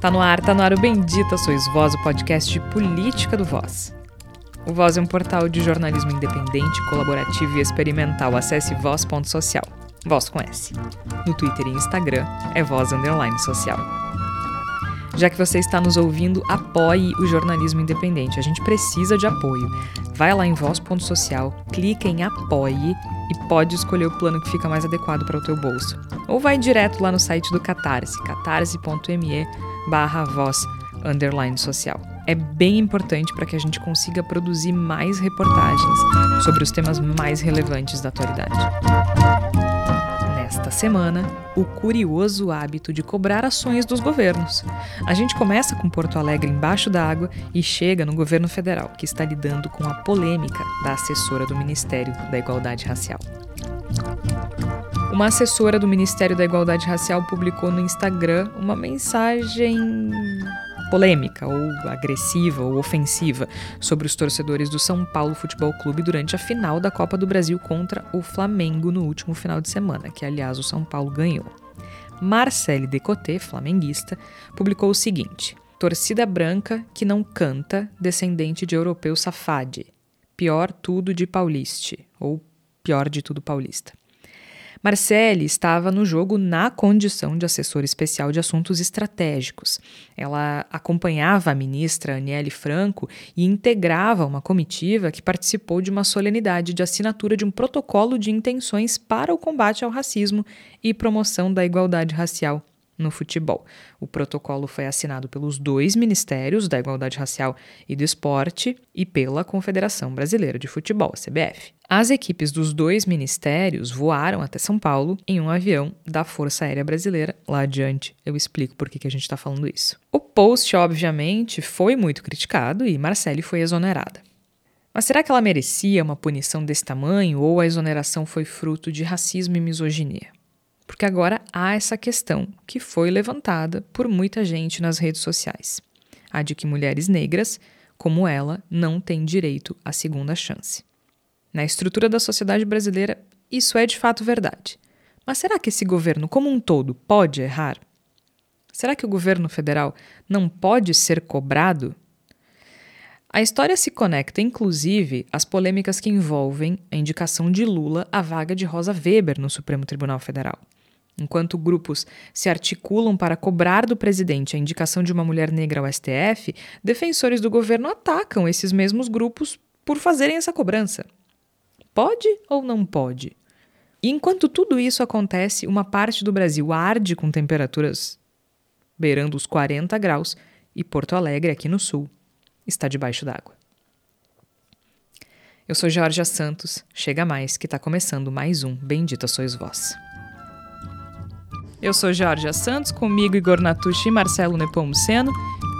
Tá no ar, tá no ar o Bendita Sois Voz, o podcast de política do Voz. O Voz é um portal de jornalismo independente, colaborativo e experimental. Acesse voz.social. Voz com S. No Twitter e Instagram é Voz Underline Social. Já que você está nos ouvindo, apoie o jornalismo independente. A gente precisa de apoio. Vai lá em voz.social, clica em apoie e pode escolher o plano que fica mais adequado para o teu bolso. Ou vai direto lá no site do Catarse, catarse.me barra voz underline social. É bem importante para que a gente consiga produzir mais reportagens sobre os temas mais relevantes da atualidade. Nesta semana, o curioso hábito de cobrar ações dos governos. A gente começa com Porto Alegre embaixo d'água e chega no governo federal, que está lidando com a polêmica da assessora do Ministério da Igualdade Racial. Uma assessora do Ministério da Igualdade Racial publicou no Instagram uma mensagem polêmica, ou agressiva, ou ofensiva sobre os torcedores do São Paulo Futebol Clube durante a final da Copa do Brasil contra o Flamengo no último final de semana, que aliás o São Paulo ganhou. Marcele Decoté, flamenguista, publicou o seguinte: Torcida branca que não canta, descendente de europeu safade. Pior tudo de pauliste, ou pior de tudo paulista. Marcele estava no jogo na condição de assessora especial de assuntos estratégicos. Ela acompanhava a ministra Aniele Franco e integrava uma comitiva que participou de uma solenidade de assinatura de um protocolo de intenções para o combate ao racismo e promoção da igualdade racial no futebol. O protocolo foi assinado pelos dois ministérios da Igualdade Racial e do Esporte e pela Confederação Brasileira de Futebol, CBF. As equipes dos dois ministérios voaram até São Paulo em um avião da Força Aérea Brasileira. Lá adiante eu explico por que, que a gente está falando isso. O post, obviamente, foi muito criticado e Marcele foi exonerada. Mas será que ela merecia uma punição desse tamanho ou a exoneração foi fruto de racismo e misoginia? Porque agora há essa questão que foi levantada por muita gente nas redes sociais: a de que mulheres negras, como ela, não têm direito à segunda chance. Na estrutura da sociedade brasileira, isso é de fato verdade. Mas será que esse governo, como um todo, pode errar? Será que o governo federal não pode ser cobrado? A história se conecta, inclusive, às polêmicas que envolvem a indicação de Lula à vaga de Rosa Weber no Supremo Tribunal Federal. Enquanto grupos se articulam para cobrar do presidente a indicação de uma mulher negra ao STF, defensores do governo atacam esses mesmos grupos por fazerem essa cobrança. Pode ou não pode? E enquanto tudo isso acontece, uma parte do Brasil arde com temperaturas beirando os 40 graus e Porto Alegre, aqui no sul, está debaixo d'água. Eu sou Jorge Santos, chega mais que está começando mais um Bendita Sois Vós. Eu sou Jorge Santos, comigo Igor Natucci e Marcelo Nepomuceno.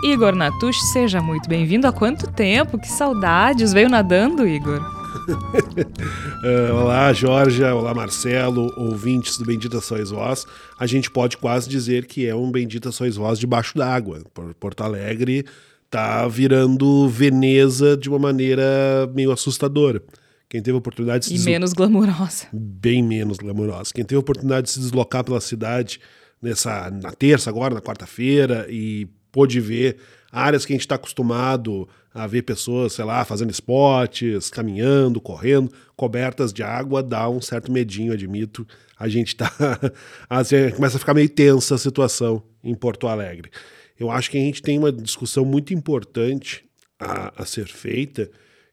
Igor Natucci, seja muito bem-vindo. Há quanto tempo? Que saudades! Veio nadando, Igor? uh, olá, Jorge. Olá, Marcelo, ouvintes do Bendita Sois Vós. A gente pode quase dizer que é um Bendita Sois Vós debaixo d'água. Porto Alegre tá virando Veneza de uma maneira meio assustadora. Quem teve a oportunidade de se E menos glamurosa. Bem menos glamurosa. Quem teve a oportunidade de se deslocar pela cidade nessa na terça agora, na quarta-feira e pôde ver áreas que a gente está acostumado a ver pessoas, sei lá, fazendo esportes, caminhando, correndo, cobertas de água, dá um certo medinho, admito. A gente tá. assim, começa a ficar meio tensa a situação em Porto Alegre. Eu acho que a gente tem uma discussão muito importante a, a ser feita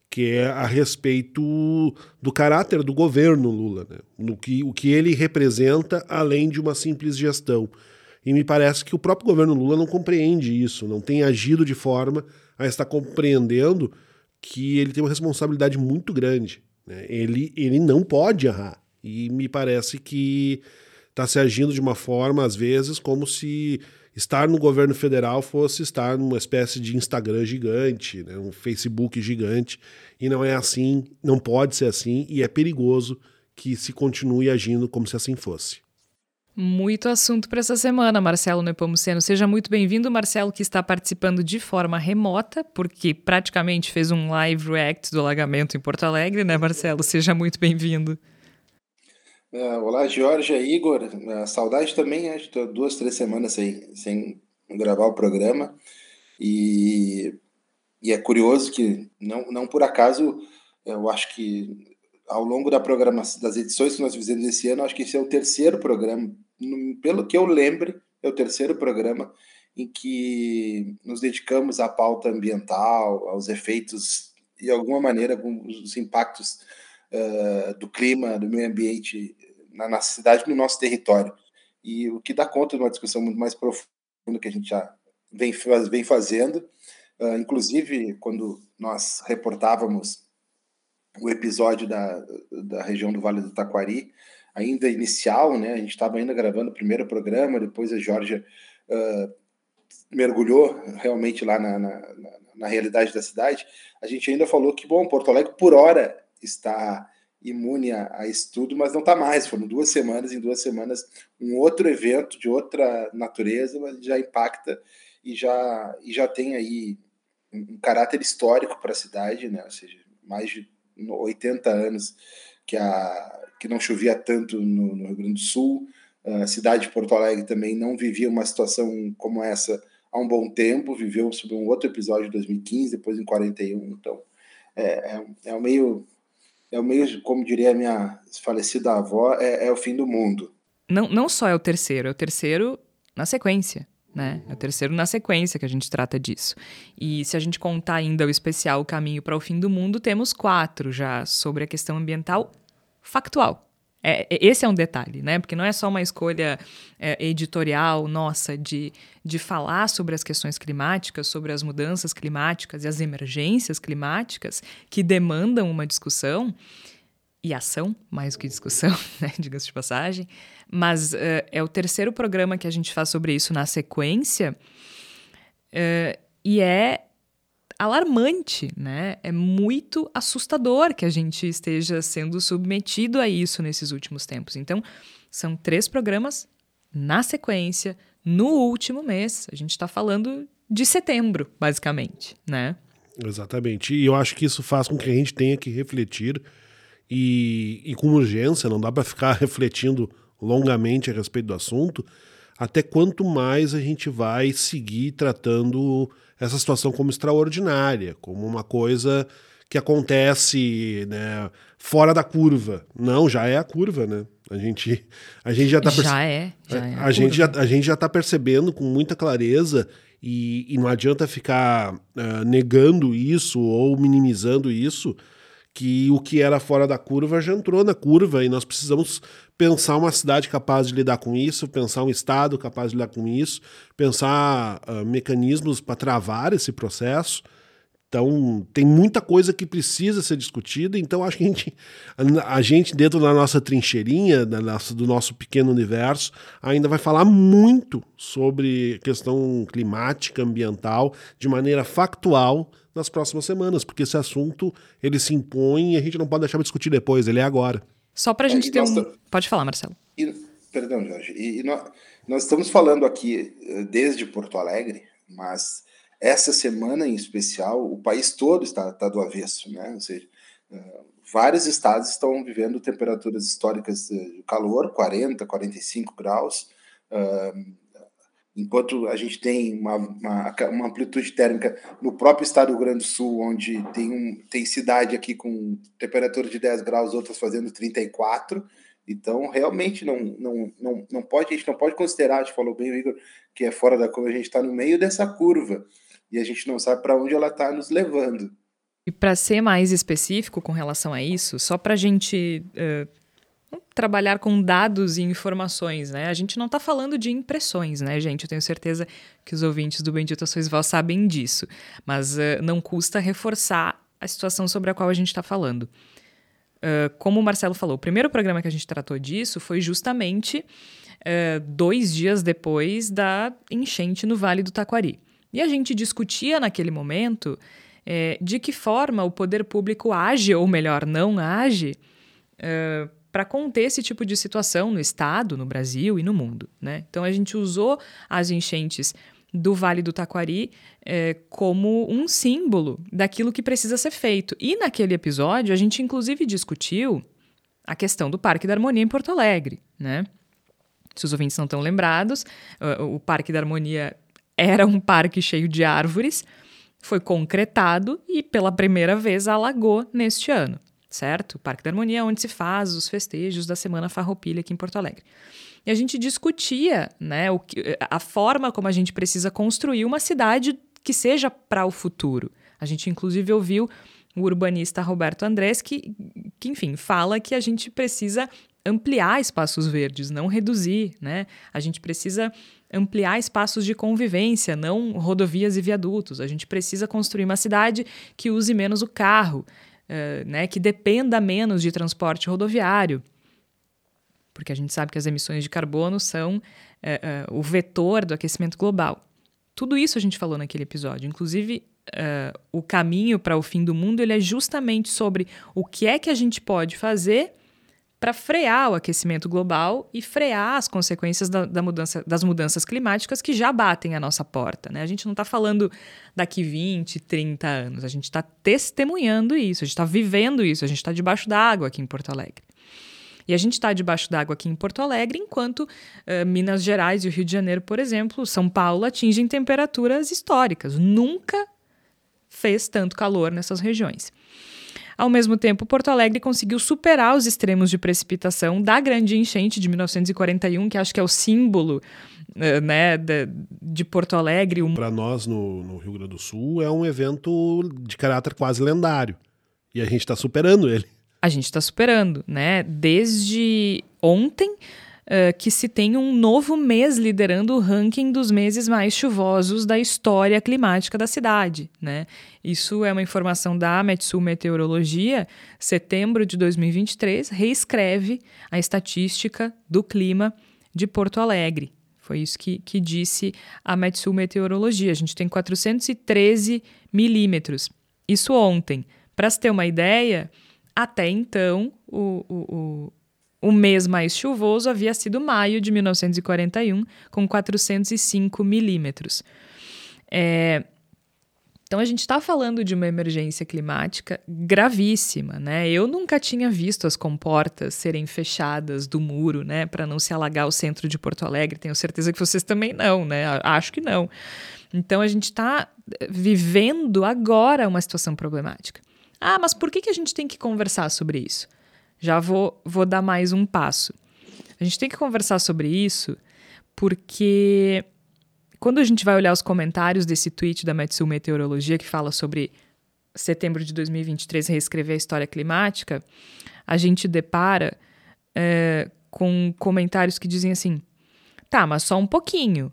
que é a respeito do caráter do governo Lula, né? no que, o que ele representa além de uma simples gestão. E me parece que o próprio governo Lula não compreende isso, não tem agido de forma a estar compreendendo que ele tem uma responsabilidade muito grande. Né? Ele, ele não pode errar. E me parece que está se agindo de uma forma, às vezes, como se estar no governo federal fosse estar numa espécie de Instagram gigante, né, um Facebook gigante, e não é assim, não pode ser assim, e é perigoso que se continue agindo como se assim fosse. Muito assunto para essa semana, Marcelo Nepomuceno. Seja muito bem-vindo, Marcelo, que está participando de forma remota, porque praticamente fez um live react do alagamento em Porto Alegre, né, Marcelo? Seja muito bem-vindo. Uh, olá, Jorge, Igor. Uh, saudade também, acho que duas, três semanas sem, sem gravar o programa. E, e é curioso que, não, não por acaso, eu acho que ao longo da programação das edições que nós fizemos esse ano, acho que esse é o terceiro programa, pelo que eu lembre, é o terceiro programa em que nos dedicamos à pauta ambiental, aos efeitos, de alguma maneira, os impactos uh, do clima, do meio ambiente na nossa cidade, no nosso território. E o que dá conta de uma discussão muito mais profunda que a gente já vem, vem fazendo. Uh, inclusive, quando nós reportávamos o episódio da, da região do Vale do Taquari, ainda inicial, né? A gente estava ainda gravando o primeiro programa, depois a Georgia uh, mergulhou realmente lá na, na, na, realidade da cidade. A gente ainda falou que, bom, Porto Alegre, por hora, está imune a, a estudo, mas não está mais. Foram duas semanas, em duas semanas, um outro evento de outra natureza, mas já impacta e já, e já tem aí um caráter histórico para a cidade, né? Ou seja, mais de 80 anos que, a, que não chovia tanto no, no Rio Grande do Sul. A cidade de Porto Alegre também não vivia uma situação como essa há um bom tempo, viveu sobre um outro episódio de 2015, depois em 41. Então, é, é, é meio, é o meio, como diria a minha falecida avó, é, é o fim do mundo. Não, não só é o terceiro, é o terceiro na sequência né? É o terceiro na sequência que a gente trata disso. E se a gente contar ainda o especial Caminho para o Fim do Mundo, temos quatro já sobre a questão ambiental factual. É, esse é um detalhe, né? Porque não é só uma escolha é, editorial nossa de, de falar sobre as questões climáticas, sobre as mudanças climáticas e as emergências climáticas que demandam uma discussão e ação, mais do que discussão, né, diga-se de passagem. Mas uh, é o terceiro programa que a gente faz sobre isso na sequência. Uh, e é alarmante, né? É muito assustador que a gente esteja sendo submetido a isso nesses últimos tempos. Então, são três programas na sequência, no último mês. A gente está falando de setembro, basicamente, né? Exatamente. E eu acho que isso faz com que a gente tenha que refletir e, e com urgência, não dá para ficar refletindo longamente a respeito do assunto, até quanto mais a gente vai seguir tratando essa situação como extraordinária, como uma coisa que acontece né, fora da curva. Não, já é a curva, né? A gente, a gente já está Já é, já é. A, a gente já, a gente já está percebendo com muita clareza e, e não adianta ficar uh, negando isso ou minimizando isso, que o que era fora da curva já entrou na curva e nós precisamos pensar uma cidade capaz de lidar com isso, pensar um estado capaz de lidar com isso, pensar uh, mecanismos para travar esse processo. Então, tem muita coisa que precisa ser discutida, então acho que a gente, a gente dentro da nossa trincheirinha, da nossa, do nosso pequeno universo, ainda vai falar muito sobre questão climática, ambiental, de maneira factual, nas próximas semanas, porque esse assunto ele se impõe e a gente não pode deixar de discutir depois, ele é agora. Só para a é, gente ter um. Pode falar, Marcelo. E, perdão, Jorge. E, e nós, nós, estamos falando aqui eh, desde Porto Alegre, mas essa semana em especial o país todo está, está do avesso, né? Ou seja, uh, vários estados estão vivendo temperaturas históricas de calor, 40, 45 graus. Uh, enquanto a gente tem uma, uma, uma, amplitude térmica no próprio estado do Rio Grande do Sul, onde tem, um, tem cidade aqui com temperatura de 10 graus, outras fazendo 34. Então, realmente, não, não, não, não pode, a gente não pode considerar, a gente falou bem, Igor, que é fora da curva, a gente está no meio dessa curva e a gente não sabe para onde ela está nos levando. E para ser mais específico com relação a isso, só para a gente uh, trabalhar com dados e informações, né? A gente não está falando de impressões, né, gente? Eu tenho certeza que os ouvintes do Bendito Sois Vós sabem disso, mas uh, não custa reforçar a situação sobre a qual a gente está falando. Uh, como o Marcelo falou, o primeiro programa que a gente tratou disso foi justamente uh, dois dias depois da enchente no Vale do Taquari. E a gente discutia naquele momento de que forma o poder público age, ou melhor, não age, uh, para conter esse tipo de situação no estado, no Brasil e no mundo. Né? Então a gente usou as enchentes do Vale do Taquari é, como um símbolo daquilo que precisa ser feito. E naquele episódio a gente inclusive discutiu a questão do Parque da Harmonia em Porto Alegre, né? Se os ouvintes não estão lembrados, o Parque da Harmonia era um parque cheio de árvores, foi concretado e pela primeira vez alagou neste ano, certo? Parque da Harmonia é onde se faz os festejos da Semana Farroupilha aqui em Porto Alegre. E a gente discutia né, o que, a forma como a gente precisa construir uma cidade que seja para o futuro. A gente, inclusive, ouviu o urbanista Roberto Andrés, que, que, enfim, fala que a gente precisa ampliar espaços verdes, não reduzir, né? A gente precisa ampliar espaços de convivência, não rodovias e viadutos. A gente precisa construir uma cidade que use menos o carro, uh, né? Que dependa menos de transporte rodoviário. Porque a gente sabe que as emissões de carbono são uh, uh, o vetor do aquecimento global. Tudo isso a gente falou naquele episódio. Inclusive, o caminho para o fim do mundo ele é justamente sobre o que é que a gente pode fazer para frear o aquecimento global e frear as consequências da, da, mudança, das mudanças climáticas que já batem à nossa porta. Né? A gente não está falando daqui 20, 30 anos, a gente está testemunhando isso, a gente está vivendo isso, a gente está debaixo d'água aqui em Porto Alegre. E a gente está debaixo d'água aqui em Porto Alegre, enquanto uh, Minas Gerais e o Rio de Janeiro, por exemplo, São Paulo atingem temperaturas históricas. Nunca fez tanto calor nessas regiões. Ao mesmo tempo, Porto Alegre conseguiu superar os extremos de precipitação da grande enchente de 1941, que acho que é o símbolo eh, né, de, de Porto Alegre. Para nós, no, no Rio Grande do Sul, é um evento de caráter quase lendário. E a gente está superando ele. A gente está superando, né? Desde ontem, uh, que se tem um novo mês liderando o ranking dos meses mais chuvosos da história climática da cidade. Né? Isso é uma informação da Metsul Meteorologia. Setembro de 2023 reescreve a estatística do clima de Porto Alegre. Foi isso que, que disse a Metsul Meteorologia. A gente tem 413 milímetros. Isso ontem. Para se ter uma ideia, até então, o, o, o mês mais chuvoso havia sido maio de 1941, com 405 milímetros. É, então a gente está falando de uma emergência climática gravíssima, né? Eu nunca tinha visto as comportas serem fechadas do muro, né, para não se alagar o centro de Porto Alegre. Tenho certeza que vocês também não, né? Acho que não. Então a gente está vivendo agora uma situação problemática. Ah, mas por que, que a gente tem que conversar sobre isso? Já vou, vou dar mais um passo. A gente tem que conversar sobre isso porque quando a gente vai olhar os comentários desse tweet da Metsu Meteorologia que fala sobre setembro de 2023 reescrever a história climática, a gente depara é, com comentários que dizem assim: tá, mas só um pouquinho.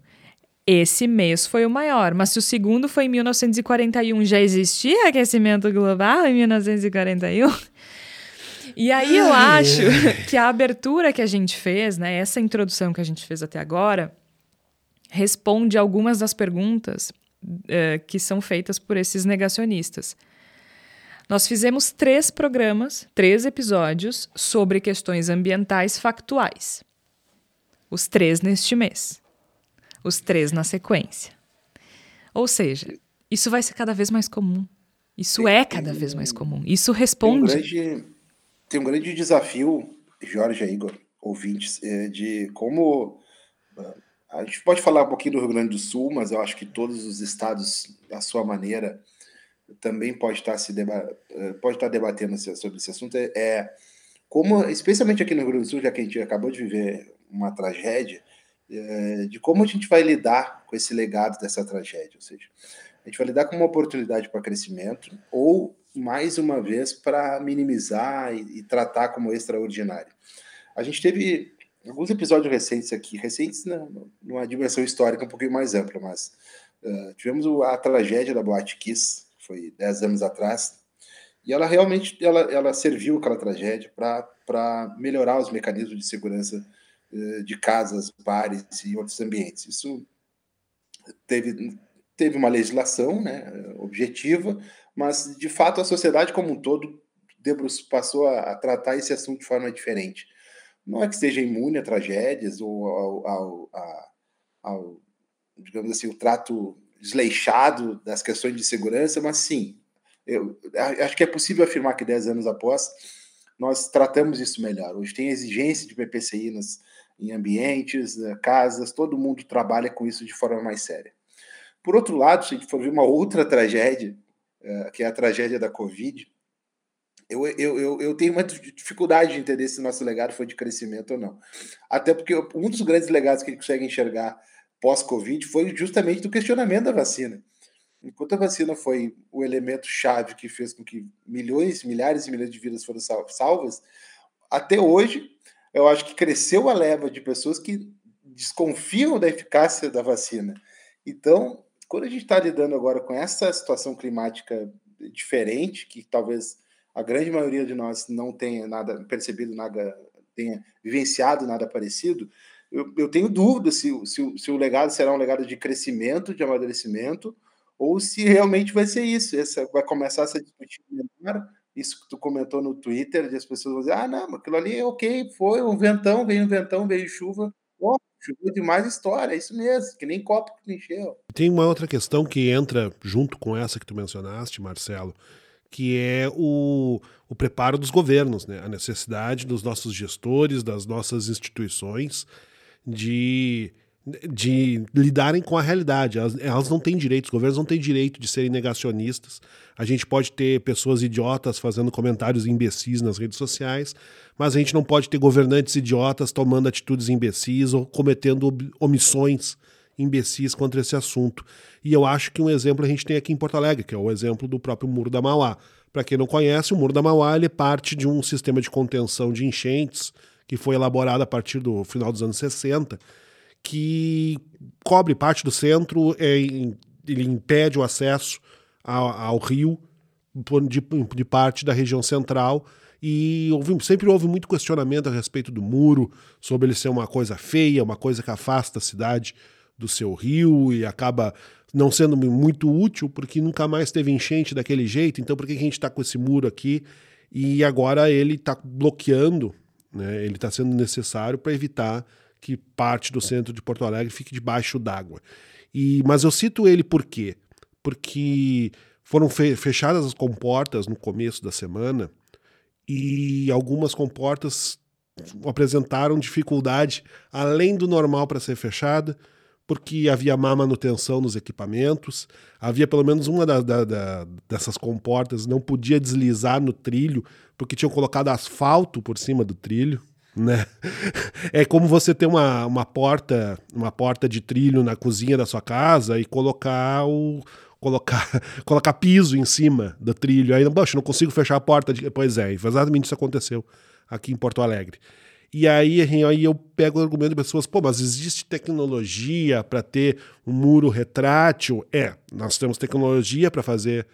Esse mês foi o maior, mas se o segundo foi em 1941, já existia aquecimento global em 1941? E aí eu acho que a abertura que a gente fez, né, essa introdução que a gente fez até agora, responde algumas das perguntas uh, que são feitas por esses negacionistas. Nós fizemos três programas, três episódios sobre questões ambientais factuais. Os três neste mês. Os três na sequência. Ou seja, isso vai ser cada vez mais comum. Isso é cada vez mais comum. Isso responde. Tem um grande, tem um grande desafio, Jorge Igor, ouvintes, é, de como. A gente pode falar um pouquinho do Rio Grande do Sul, mas eu acho que todos os estados, à sua maneira, também pode estar se deba é, pode estar debatendo sobre esse assunto. É, é como, especialmente aqui no Rio Grande do Sul, já que a gente acabou de viver uma tragédia, é, de como a gente vai lidar com esse legado dessa tragédia. Ou seja, a gente vai lidar com uma oportunidade para crescimento ou mais uma vez para minimizar e, e, tratar como extraordinário. A gente teve alguns episódios recentes aqui, recentes né, numa dimensão histórica um pouquinho mais ampla, mas uh, tivemos a tragédia da Boate Kiss, foi 10 anos atrás, e ela realmente ela, ela serviu aquela tragédia para melhorar os mecanismos de segurança uh, de casas, bares e outros ambientes. Isso teve, teve uma legislação né, objetiva, mas de fato a sociedade como um todo passou a, tratar esse assunto de forma diferente. Não é que esteja imune a tragédias ou ao, ao, ao, ao digamos assim, o trato desleixado das questões de segurança, mas sim, eu acho que é possível afirmar que 10 anos após nós tratamos isso melhor. Hoje tem exigência de PPCI nas, em ambientes, casas, todo mundo trabalha com isso de forma mais séria. Por outro lado, se a gente for ver uma outra tragédia, que é a tragédia da Covid, eu, eu, eu, eu tenho uma dificuldade de entender se nosso legado foi de crescimento ou não. Até porque um dos grandes legados que a gente consegue enxergar pós-Covid foi justamente do questionamento da vacina. Enquanto a vacina foi o elemento chave que fez com que milhões, milhares e milhões de vidas foram salvas, até hoje eu acho que cresceu a leva de pessoas que desconfiam da eficácia da vacina. Então, quando a gente está lidando agora com essa situação climática diferente, que talvez a grande maioria de nós não tenha nada percebido, nada tenha vivenciado nada parecido, eu, eu tenho dúvida se, se, se, o legado será um legado de crescimento, de amadurecimento, ou se realmente vai ser isso. Essa, vai começar a ser discutido melhor. Isso que tu comentou no Twitter, de as pessoas vão dizer: ah, não, aquilo ali é ok, foi um ventão, veio um ventão, veio chuva. Oh, choveu demais história, é isso mesmo, que nem copo que encheu. Tem uma outra questão que entra junto com essa que tu mencionaste, Marcelo, que é o, o preparo dos governos, né? a necessidade dos nossos gestores, das nossas instituições de, de lidarem com a realidade. Elas, elas não têm direito, os governos não têm direito de serem negacionistas. A gente pode ter pessoas idiotas fazendo comentários imbecis nas redes sociais, mas a gente não pode ter governantes idiotas tomando atitudes imbecis ou cometendo omissões imbecis contra esse assunto. E eu acho que um exemplo a gente tem aqui em Porto Alegre, que é o exemplo do próprio Muro da Mauá. Para quem não conhece, o Muro da Mauá ele é parte de um sistema de contenção de enchentes que foi elaborado a partir do final dos anos 60, que cobre parte do centro, é, ele impede o acesso ao, ao rio de, de, parte da região central. E houve, sempre houve muito questionamento a respeito do muro, sobre ele ser uma coisa feia, uma coisa que afasta a cidade do seu rio e acaba não sendo muito útil, porque nunca mais teve enchente daquele jeito, então por que a gente está com esse muro aqui? E agora ele está bloqueando, né? ele está sendo necessário para evitar que parte do centro de Porto Alegre fique debaixo d'água. E Mas eu cito ele por quê? Porque foram fechadas as comportas no começo da semana e algumas comportas apresentaram dificuldade além do normal para ser fechada porque havia má manutenção nos equipamentos, havia pelo menos uma da, da, da, dessas comportas não podia deslizar no trilho, porque tinham colocado asfalto por cima do trilho. Né? É como você ter uma, uma porta, uma porta de trilho na cozinha da sua casa e colocar o colocar, colocar piso em cima do trilho. Aí, poxa, não consigo fechar a porta. De... Pois é, exatamente isso aconteceu aqui em Porto Alegre. E aí, aí eu pego o argumento de pessoas, pô, mas existe tecnologia para ter um muro retrátil? É, nós temos tecnologia para fazer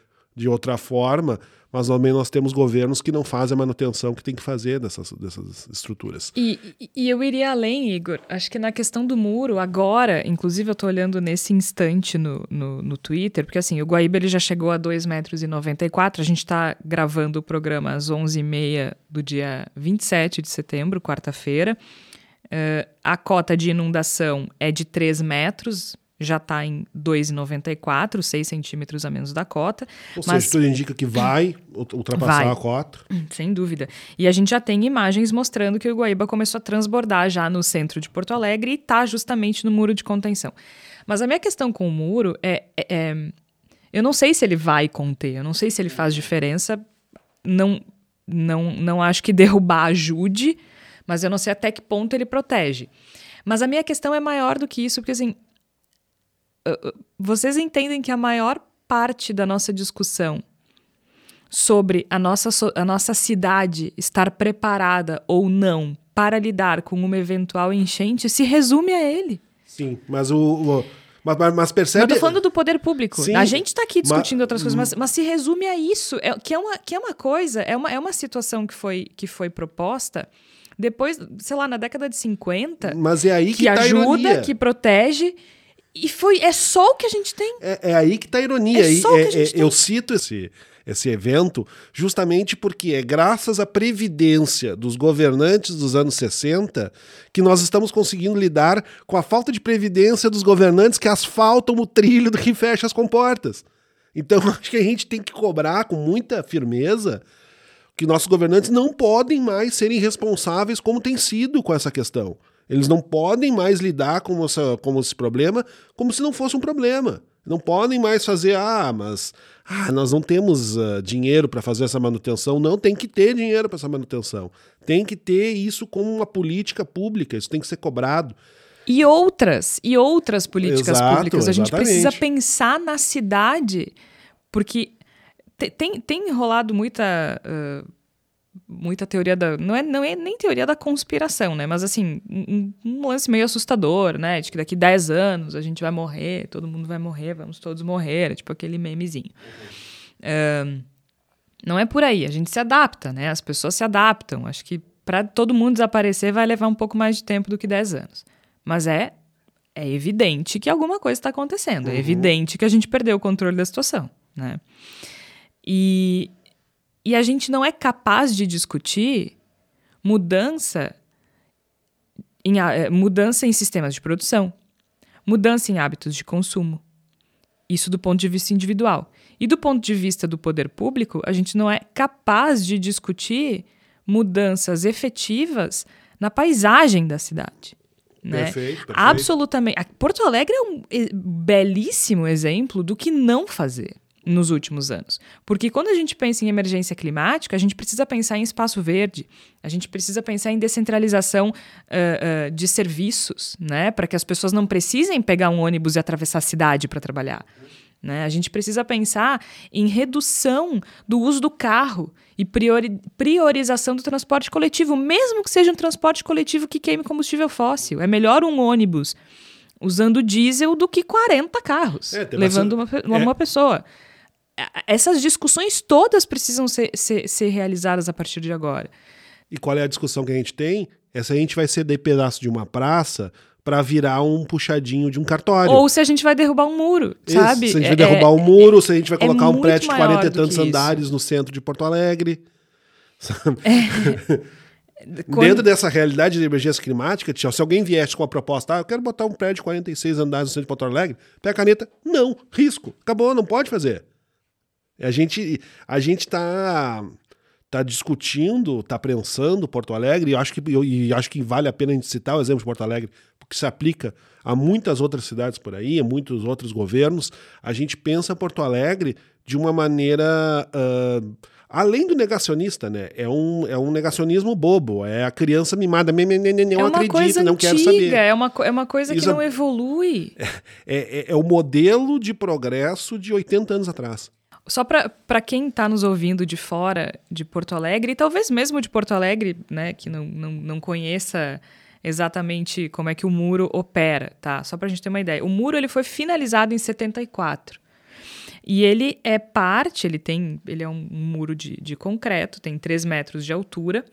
de outra forma, mas também nós temos governos que não fazem a manutenção que tem que fazer dessas, dessas estruturas. E, e eu iria além, Igor. Acho que na questão do muro, agora, inclusive eu estou olhando nesse instante no, no, no, Twitter, porque assim, o Guaíba ele já chegou a 2,94 metros, a gente está gravando o programa às 11h30 do dia 27 de setembro, quarta-feira. Uh, a cota de inundação é de 3 metros, já está em 2,94, 6 centímetros a menos da cota. Ou mas... seja, tudo indica que vai ultrapassar vai. a cota. Sem dúvida. E a gente já tem imagens mostrando que o Guaíba começou a transbordar já no centro de Porto Alegre e está justamente no muro de contenção. Mas a minha questão com o muro é, é, é, Eu não sei se ele vai conter, eu não sei se ele faz diferença. Não, não, não acho que derrubar ajude, mas eu não sei até que ponto ele protege. Mas a minha questão é maior do que isso, porque assim, vocês entendem que a maior parte da nossa discussão sobre a nossa, a nossa cidade estar preparada ou não para lidar com uma eventual enchente se resume a ele. Sim, mas o. o mas, mas percebe. Eu tô falando do poder público. Sim, a gente está aqui discutindo mas, outras coisas, mas, mas, se resume a isso. É, que, é uma, que é uma coisa, é uma, é uma situação que foi, que foi proposta depois, sei lá, na década de 50. Mas é aí que, que tá ajuda, que protege e foi, é só o que a gente tem. É, é aí que está a ironia. É só o que a gente é, tem. Eu cito esse, esse evento justamente porque é graças à previdência dos governantes dos anos 60 que nós estamos conseguindo lidar com a falta de previdência dos governantes que asfaltam o trilho do que fecha as comportas. Então acho que a gente tem que cobrar com muita firmeza que nossos governantes não podem mais serem responsáveis como tem sido com essa questão. Eles não podem mais lidar com, essa, com esse problema como se não fosse um problema. Não podem mais fazer, ah, mas ah, nós não temos uh, dinheiro para fazer essa manutenção. Não, tem que ter dinheiro para essa manutenção. Tem que ter isso como uma política pública, isso tem que ser cobrado. E outras, e outras políticas Exato, públicas. A gente exatamente. precisa pensar na cidade, porque te- tem, tem rolado muita. uh, muita teoria da. Não é, não é nem teoria da conspiração, né? Mas assim, um, um lance meio assustador, né? De que daqui 10 anos a gente vai morrer, todo mundo vai morrer, vamos todos morrer. Tipo aquele memezinho. Ahn, não é por aí, a gente se adapta, né? As pessoas se adaptam. Acho que para todo mundo desaparecer vai levar um pouco mais de tempo do que 10 anos. Mas é, é evidente que alguma coisa está acontecendo. É evidente que a gente perdeu o controle da situação, né? E, e a gente não é capaz de discutir mudança em, eh, mudança em sistemas de produção, mudança em hábitos de consumo. Isso do ponto de vista individual. E do ponto de vista do poder público, a gente não é capaz de discutir mudanças efetivas na paisagem da cidade. Né? Perfeito, perfeito. Absolutamente. Porto Alegre é um eh, belíssimo exemplo do que não fazer nos últimos anos. Porque quando a gente pensa em emergência climática, a gente precisa pensar em espaço verde, a gente precisa pensar em descentralização ah, ah, de serviços, né? Para que as pessoas não precisem pegar um ônibus e atravessar a cidade para trabalhar. Né? A gente precisa pensar em redução do uso do carro e priori- priorização do transporte coletivo, mesmo que seja um transporte coletivo que queime combustível fóssil. É melhor um ônibus usando diesel do que 40 carros, É, levando uma, bastante- uma é. pessoa. Essas discussões todas precisam ser, ser, ser realizadas a partir de agora. E qual é a discussão que a gente tem? É se a gente vai ceder pedaço de uma praça para virar um puxadinho de um cartório. Ou se a gente vai derrubar um muro, Isso, sabe? Se a gente vai É- derrubar é- um muro, se a gente vai é colocar um muito prédio de maior 40 e tantos que isso. andares no centro de Porto Alegre. quando- Dentro dessa realidade de emergência climática, Tchau, se alguém viesse com a proposta, ah, eu quero botar um prédio de 46 andares no centro de Porto Alegre, pega a caneta, não, risco, acabou, não pode fazer. A gente a gente tá tá discutindo, tá prensando Porto Alegre, e acho que eu, e acho que vale a pena a gente citar o exemplo de Porto Alegre, porque se aplica a muitas outras cidades por aí, a muitos outros governos. A gente pensa Porto Alegre de uma maneira ah, além do negacionista, né? É um, é um negacionismo bobo, é a criança mimada, "Me- me- me- me- não é uma acredito, coisa não antiga, quero saber. É uma, é uma coisa que Isso- não evolui. É, é, é o modelo de progresso de 80 anos atrás. Só para quem está nos ouvindo de fora de Porto Alegre, e talvez mesmo de Porto Alegre, né, que não, não, não conheça exatamente como é que o muro opera, tá? Só para a gente ter uma ideia. O muro ele foi finalizado em 74. E ele é parte, ele tem, ele é um, muro de, de concreto, tem 3 metros de altura,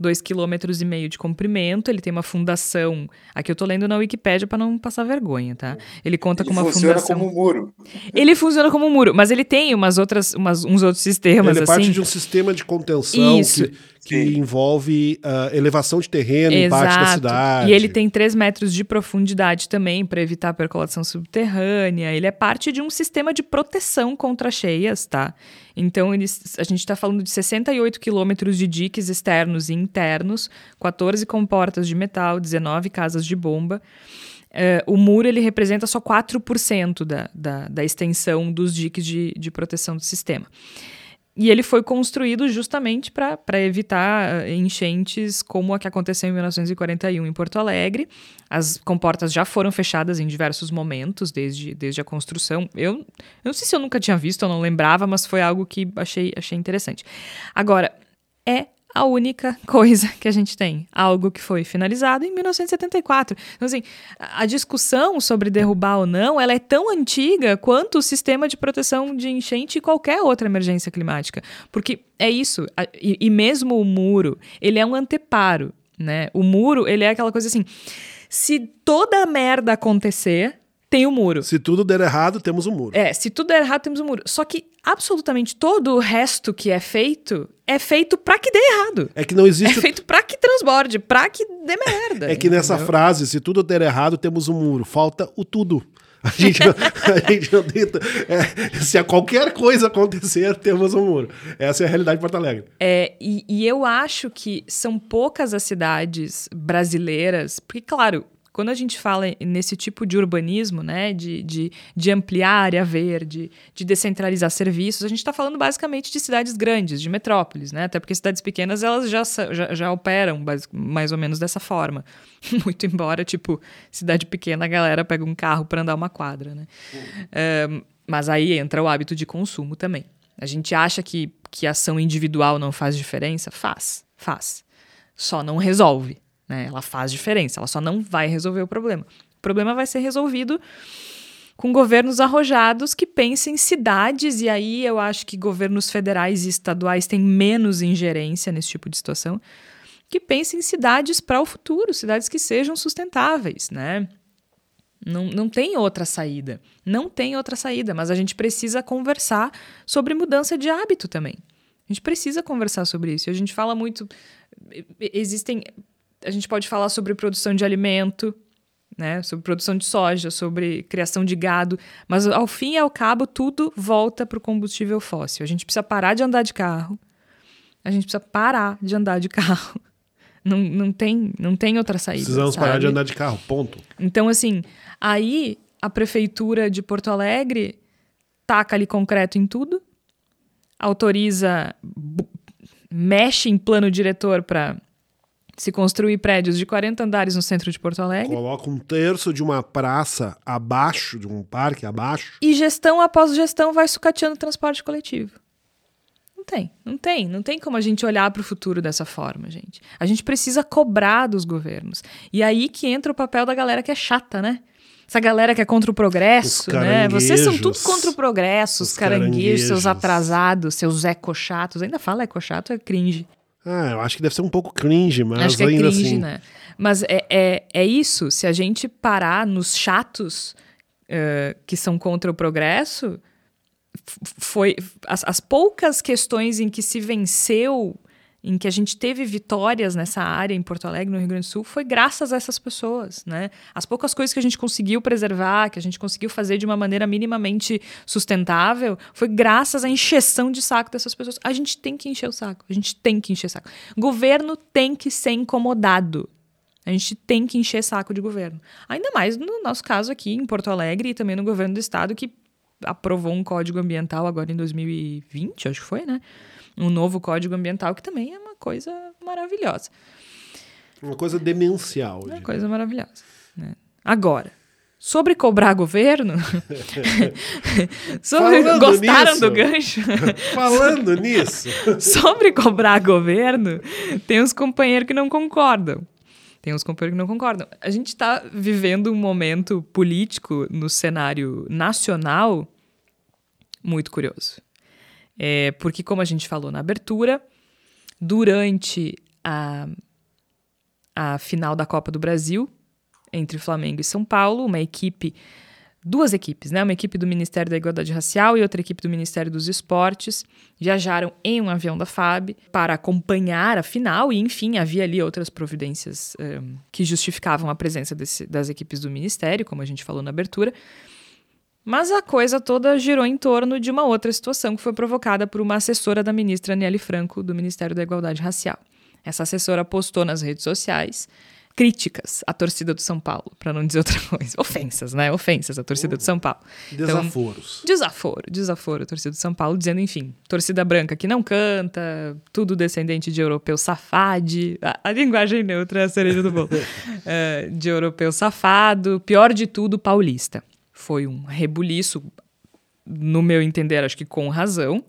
2,5 km e meio de comprimento, ele tem uma fundação. Aqui eu tô lendo na Wikipédia para não passar vergonha, tá? Ele conta Ele com uma funciona fundação. como um muro. Ele funciona como um muro, mas ele tem umas outras, umas, uns outros sistemas Ele é assim. parte de um sistema de contenção Isso. que, que envolve ah, elevação de terreno em parte da Exato. cidade. E ele tem 3 metros de profundidade também para evitar a percolação subterrânea. Ele é parte de um sistema de proteção contra cheias, tá? Então, eles, a gente está falando de 68 quilômetros de diques externos e internos, 14 comportas de metal, 19 casas de bomba. Eh, o muro ele representa só 4% da, da, da extensão dos diques de, de proteção do sistema. E ele foi construído justamente para evitar eh, enchentes como a que aconteceu em 1941 em Porto Alegre. As comportas já foram fechadas em diversos momentos desde, desde a construção. Eu, eu não sei se eu nunca tinha visto, eu não lembrava, mas foi algo que achei, achei interessante. Agora, é a única coisa que a gente tem. Algo que foi finalizado em 1974. Então, assim, a discussão sobre derrubar ou não, ela é tão antiga quanto o sistema de proteção de enchente e qualquer outra emergência climática. Porque é isso. E, e mesmo o muro, ele é um anteparo, né? O muro, ele é aquela coisa assim, se toda a merda acontecer, tem o muro. Se tudo der errado, temos um muro. É, se tudo der errado, temos um muro. Só que absolutamente todo o resto que é feito é feito pra que dê errado. É que não É existe. feito pra que transborde, pra que dê merda. É que nessa entendeu? frase, se tudo der errado, temos um muro. Falta o tudo. A gente não, a gente não tenta. é, se a qualquer coisa acontecer, temos um muro. Essa é a realidade de Porto Alegre. É, e, e eu acho que são poucas as cidades brasileiras, porque, claro, quando a gente fala nesse tipo de urbanismo, né, de, de, de ampliar área verde, de descentralizar serviços, a gente está falando basicamente de cidades grandes, de metrópoles, né? Até porque cidades pequenas elas já, já, já operam mais ou menos dessa forma. Muito embora, tipo, cidade pequena a galera pega um carro para andar uma quadra, né? Uhum. mas aí entra o hábito de consumo também. A gente acha que, que ação individual não faz diferença? Faz, faz. Só não resolve. Né? Ela faz diferença, ela só não vai resolver o problema. O problema vai ser resolvido com governos arrojados que pensem em cidades, e aí eu acho que governos federais e estaduais têm menos ingerência nesse tipo de situação, que pensem em cidades para o futuro, cidades que sejam sustentáveis, né? Não, não tem outra saída. Não tem outra saída, mas a gente precisa conversar sobre mudança de hábito também. A gente precisa conversar sobre isso. A gente fala muito. Existem. A gente pode falar sobre produção de alimento, né? Sobre produção de soja, sobre criação de gado. Mas ao fim e ao cabo, tudo volta para o combustível fóssil. A gente precisa parar de andar de carro. A gente precisa parar de andar de carro. Não, não, tem, não tem outra saída. Precisamos sabe? parar de andar de carro, ponto. Então, assim, aí a prefeitura de Porto Alegre taca ali concreto em tudo, autoriza, mexe em plano diretor para se construir prédios de 40 andares no centro de Porto Alegre. Coloca um terço de uma praça abaixo, de um parque abaixo. E gestão após gestão vai sucateando o transporte coletivo tem, não tem. Não tem como a gente olhar para o futuro dessa forma, gente. A gente precisa cobrar dos governos. E aí que entra o papel da galera que é chata, né? Essa galera que é contra o progresso, né? Vocês são tudo contra o progresso, os, os caranguejos, caranguejos, seus atrasados, seus ecochatos. Ainda fala ecochato, é cringe. Ah, eu acho que deve ser um pouco cringe, mas acho que é ainda cringe, assim. Né? Mas é, é, é isso. Se a gente parar nos chatos uh, que são contra o progresso, foi as, as, poucas questões em que se venceu, em que a gente teve vitórias nessa área em Porto Alegre, no Rio Grande do Sul, foi graças a essas pessoas, né? As poucas coisas que a gente conseguiu preservar, que a gente conseguiu fazer de uma maneira minimamente sustentável, foi graças à encheção de saco dessas pessoas. A gente tem que encher o saco, a gente tem que encher o saco. Governo tem que ser incomodado. A gente tem que encher saco de governo. Ainda mais no nosso caso aqui em Porto Alegre e também no governo do estado, que aprovou um código ambiental agora em 2020, acho que foi, né? Um novo código ambiental que também é uma coisa maravilhosa. Uma coisa demencial. Uma coisa maravilhosa. Né? Agora, sobre cobrar governo. sobre, gostaram nisso, do gancho? Falando nisso. sobre cobrar governo, tem uns companheiros que não concordam. Tem uns companheiros que não concordam. A gente está vivendo um momento político no cenário nacional muito curioso. É, porque, como a gente falou na abertura, durante a, a final da Copa do Brasil, entre Flamengo e São Paulo, uma equipe duas equipes, né? Uma equipe do Ministério da Igualdade Racial e outra equipe do Ministério dos Esportes viajaram em um avião da FAB para acompanhar a final e, enfim, havia ali outras providências um, que justificavam a presença desse, das equipes do Ministério, como a gente falou na abertura. Mas a coisa toda girou em torno de uma outra situação que foi provocada por uma assessora da ministra Nelly Franco, do Ministério da Igualdade Racial. Essa assessora postou nas redes sociais críticas à torcida do São Paulo, para não dizer outra coisa. Ofensas, né? Ofensas à torcida do São Paulo. Desaforos. Então, desaforo, desaforo à torcida do São Paulo, dizendo, enfim, torcida branca que não canta, tudo descendente de europeu safade, a, a linguagem neutra é a cereja do bolo, uh, de europeu safado, pior de tudo, paulista. Foi um rebuliço, no meu entender, acho que com razão,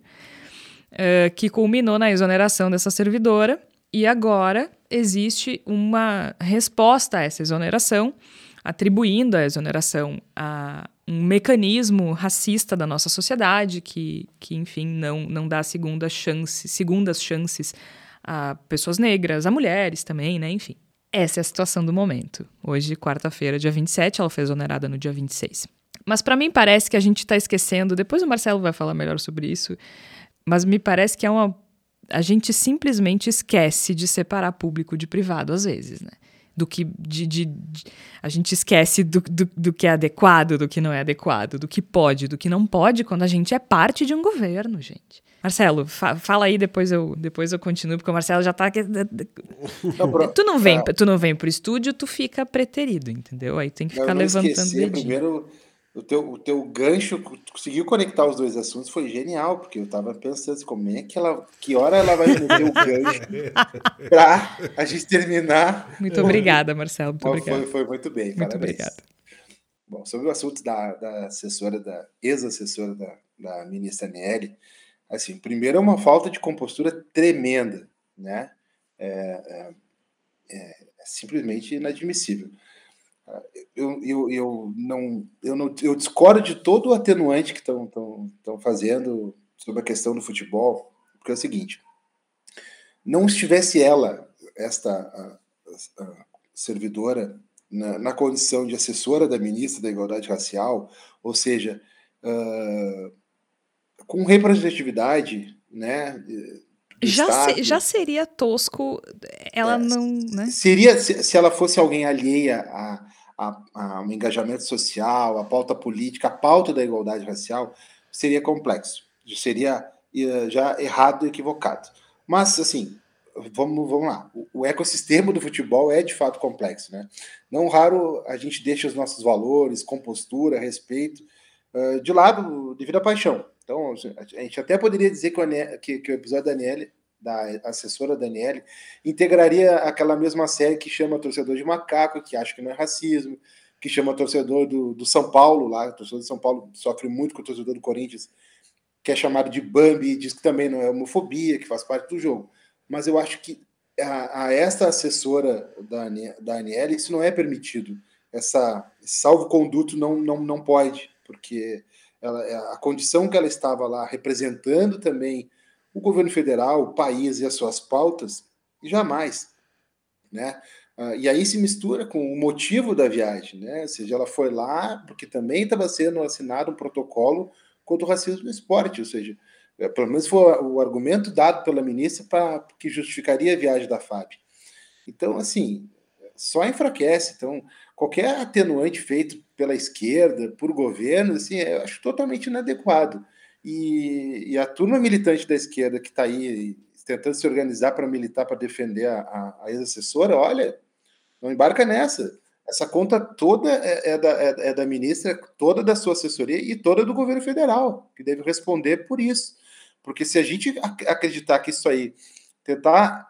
uh, que culminou na exoneração dessa servidora, e agora existe uma resposta a essa exoneração, atribuindo a exoneração a um mecanismo racista da nossa sociedade que, que enfim, não, não dá segunda chance, segundas chances a pessoas negras, a mulheres também, né? Enfim. Essa é a situação do momento. Hoje, quarta-feira, dia 27, ela foi exonerada no dia 26. Mas para mim parece que a gente está esquecendo, depois o Marcelo vai falar melhor sobre isso, mas me parece que é uma a gente simplesmente esquece de separar público de privado, às vezes, né? Do que de, de, de a gente esquece do, do, do, que é adequado, do que não é adequado, do que pode, do que não pode, quando a gente é parte de um governo, gente. Marcelo, fa fala aí, depois eu, depois eu continuo, porque o Marcelo já tá. Não, tu não vem, é. tu não vem pro estúdio, tu fica preterido, entendeu? Aí tem que ficar levantando. Esqueci, primeiro, o teu, o teu gancho, conseguiu conectar os dois assuntos, foi genial, porque eu tava pensando assim, como é que ela. Que hora ela vai meter o gancho pra a gente terminar. Muito obrigada, Marcelo. Muito obrigado. Foi, foi muito bem. Muito obrigada. Bom, sobre o assunto da, da assessora, da ex-assessora da, da ministra Nelly, assim, primeiro é uma falta de compostura tremenda, né? É, é, é simplesmente inadmissível. Eu, eu, eu, não, eu, não, eu discordo de todo o atenuante que estão fazendo sobre a questão do futebol, porque é o seguinte: não estivesse ela, esta a, a servidora, na, na, condição de assessora da ministra da Igualdade Racial, ou seja, uh, com representatividade, né? Já, se, já seria tosco ela é, não. Né? Seria se, se ela fosse alguém alheia a, a, a, um engajamento social, a pauta política, a pauta da igualdade racial, seria complexo. Seria eh, já errado e equivocado. Mas, assim, vamos, vamos lá. O, o, ecossistema do futebol é de fato complexo, né? Não raro a gente deixa os nossos valores, compostura, respeito uh, de lado devido à paixão. Então, a gente até poderia dizer que o, que, que o episódio da Aniele, da assessora Daniele, integraria aquela mesma série que chama Torcedor de Macaco, que acha que não é racismo, que chama Torcedor do, do São Paulo, lá, torcedor de São Paulo sofre muito com o torcedor do Corinthians, que é chamado de Bambi, diz que também não é homofobia, que faz parte do jogo. Mas eu acho que a, a esta assessora da, da Aniele, isso não é permitido. Essa salvo-conduto não, não, não pode, porque ela, a condição que ela estava lá representando também o governo federal, o país e as suas pautas, jamais, né? Uh, e aí se mistura com o motivo da viagem, né? Ou seja, ela foi lá porque também estava sendo assinado um protocolo contra o racismo no esporte, ou seja, é, pelo menos foi o argumento dado pela ministra para que justificaria a viagem da FAB. Então, assim, só enfraquece. Então, qualquer atenuante feito pela esquerda, por governo, assim, eu acho totalmente inadequado. E, e a turma militante da esquerda que está aí tentando se organizar para militar, para defender a, a, a ex-assessora, olha, não embarca nessa. Essa conta toda é, é, da, é, é, da ministra, toda da sua assessoria e toda do governo federal, que deve responder por isso. Porque se a gente acreditar que isso aí, tentar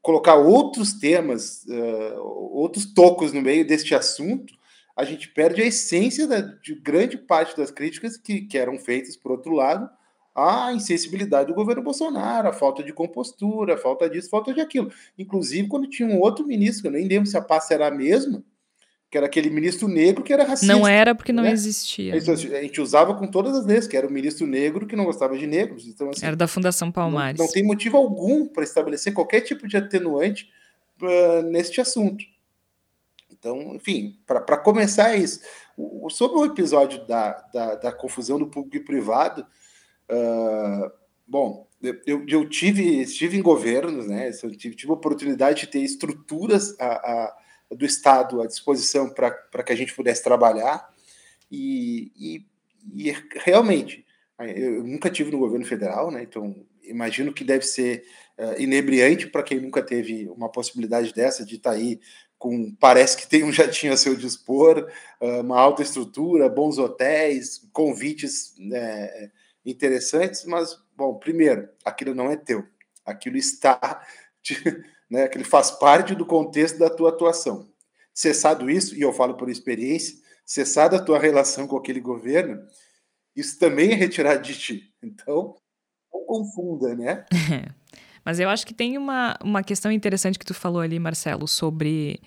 colocar outros temas, uh, outros tocos no meio deste assunto, a gente perde a essência da, de grande parte das críticas que, que eram feitas, por outro lado, à insensibilidade do governo Bolsonaro, a falta de compostura, a falta disso, falta de aquilo. Inclusive, quando tinha um outro ministro, eu nem lembro se a pasta era a mesma, que era aquele ministro negro que era racista. Não era porque não né? existia. A gente usava com todas as leis, que era o ministro negro que não gostava de negros. Então, assim, era da Fundação Palmares. Não, não tem motivo algum para estabelecer qualquer tipo de atenuante uh, neste assunto. Então, enfim, para começar isso, o, sobre o episódio da, da, da, confusão do público e privado, uh, bom, eu, eu, tive, estive em governos, né? Eu tive, tive a oportunidade de ter estruturas a, a do Estado à disposição para que a gente pudesse trabalhar. E, e, e, realmente, eu nunca tive no governo federal, né? então imagino que deve ser uh, inebriante para quem nunca teve uma possibilidade dessa de estar tá aí com parece que tem um jatinho a seu dispor, uh, uma alta estrutura, bons hotéis, convites né, interessantes, mas bom, primeiro, aquilo não é teu, aquilo está né, ele faz parte do contexto da tua atuação. Cessado isso, e eu falo por experiência, cessada a tua relação com aquele governo, isso também é retirado de ti. Então, não confunda, né? Mas eu acho que tem uma, uma questão interessante que tu falou ali, Marcelo, sobre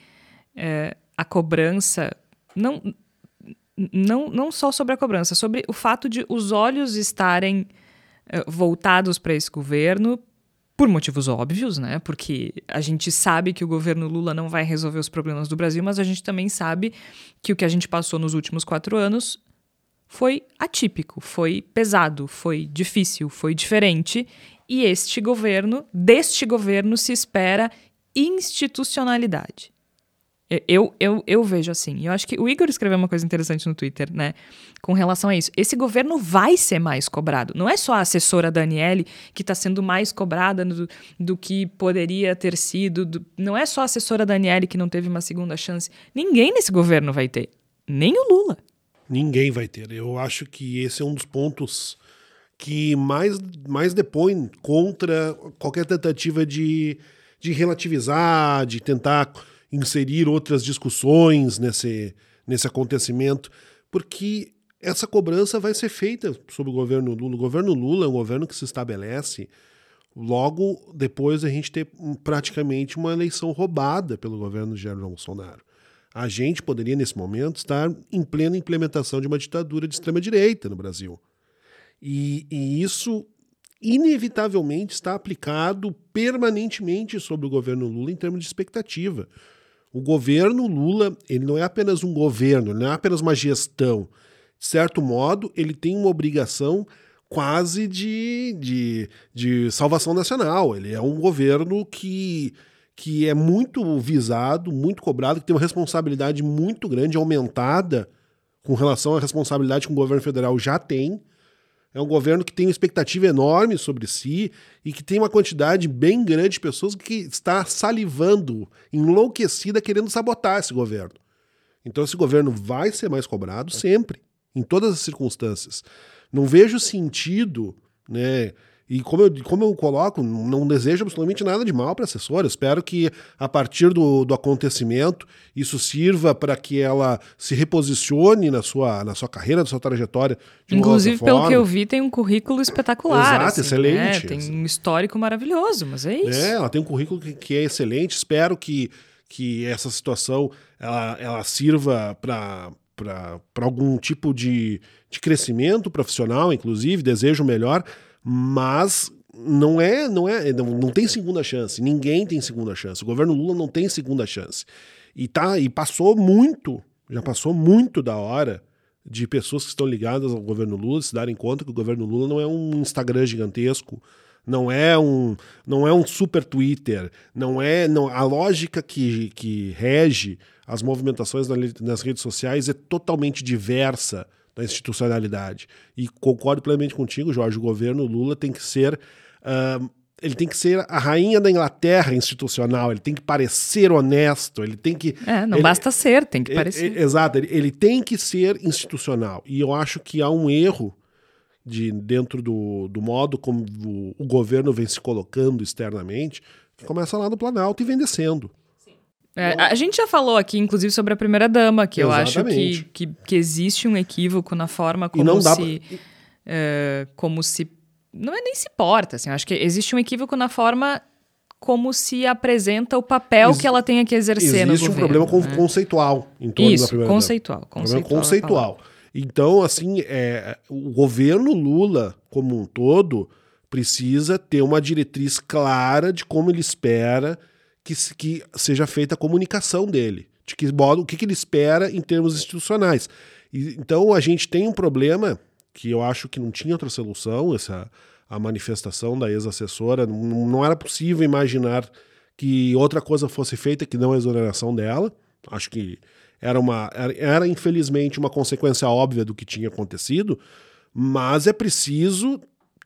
é, a cobrança. Não, não, não só sobre a cobrança, sobre o fato de os olhos estarem é, voltados para esse governo por motivos óbvios, né? Porque a gente sabe que o governo Lula não vai resolver os problemas do Brasil, mas a gente também sabe que o que a gente passou nos últimos quatro anos foi atípico, foi pesado, foi difícil, foi diferente. E este governo, deste governo, se espera institucionalidade. Eu, eu, eu vejo assim. Eu acho que o Igor escreveu uma coisa interessante no Twitter, né? Com relação a isso. Esse governo vai ser mais cobrado. Não é só a assessora Daniele que está sendo mais cobrada do, do que poderia ter sido. Do, não é só a assessora Daniele que não teve uma segunda chance. Ninguém nesse governo vai ter. Nem o Lula. Ninguém vai ter. Eu acho que esse é um dos pontos que mais, mais depõe contra qualquer tentativa de, de relativizar, de tentar inserir outras discussões nesse, nesse acontecimento, porque essa cobrança vai ser feita sobre o governo Lula. O governo Lula é um governo que se estabelece logo depois a gente ter praticamente uma eleição roubada pelo governo Jair Bolsonaro. A gente poderia, nesse momento, estar em plena implementação de uma ditadura de extrema-direita no Brasil. E, e, isso, inevitavelmente, está aplicado permanentemente sobre o governo Lula em termos de expectativa. O governo Lula, ele não é apenas um governo, não é apenas uma gestão. De certo modo, ele tem uma obrigação quase de, de, de salvação nacional. Ele é um governo que, que é muito visado, muito cobrado, que tem uma responsabilidade muito grande, aumentada com relação à responsabilidade que o governo federal já tem é um governo que tem uma expectativa enorme sobre si e que tem uma quantidade bem grande de pessoas que está salivando, enlouquecida, querendo sabotar esse governo. Então esse governo vai ser mais cobrado sempre, em todas as circunstâncias. Não vejo sentido, né? E como eu, como eu coloco, não desejo absolutamente nada de mal para a assessora. Espero que, a partir do, do acontecimento, isso sirva para que ela se reposicione na sua, na sua carreira, na sua trajetória. Inclusive, pelo que eu vi, tem um currículo espetacular. Exato, assim, excelente. Né? Tem um histórico maravilhoso, mas é isso. É, ela tem um currículo que, que é excelente. Espero que, que essa situação ela, ela sirva para para algum tipo de, de crescimento profissional, inclusive, desejo melhor, mas não é, não é, não, não tem segunda chance. Ninguém tem segunda chance. O governo Lula não tem segunda chance. E tá, e passou muito, já passou muito da hora de pessoas que estão ligadas ao governo Lula se darem conta que o governo Lula não é um Instagram gigantesco, não é um, não é um super Twitter, não é, não, a lógica que, que rege as movimentações nas redes sociais é totalmente diversa da institucionalidade. E concordo plenamente contigo, Jorge, o governo Lula tem que ser. Uh, ele tem que ser a rainha da Inglaterra institucional, ele tem que parecer honesto, ele tem que. É, não ele, basta ser, tem que parecer. Ele, exato, ele, ele, tem que ser institucional. E eu acho que há um erro de dentro do, do modo como o, o governo vem se colocando externamente, que começa lá no Planalto e vem descendo. É, a gente já falou aqui, inclusive, sobre a primeira-dama, que Exatamente. eu acho que, que, que, existe um equívoco na forma como se. Pra... É, como se. Não é nem se porta, assim. Acho que existe um equívoco na forma como se apresenta o papel Ex que ela tenha que exercer Existe um problema né? conceitual em torno Isso, da primeira conceitual, dama. conceitual. Problema conceitual. Então, assim, é, o governo Lula, como um todo, precisa ter uma diretriz clara de como ele espera que, que seja feita a comunicação dele, de que o que, que ele espera em termos institucionais. E, então a gente tem um problema que eu acho que não tinha outra solução, essa a manifestação da ex-assessora, não, não era possível imaginar que outra coisa fosse feita que não a exoneração dela. Acho que era uma era, era infelizmente uma consequência óbvia do que tinha acontecido, mas é preciso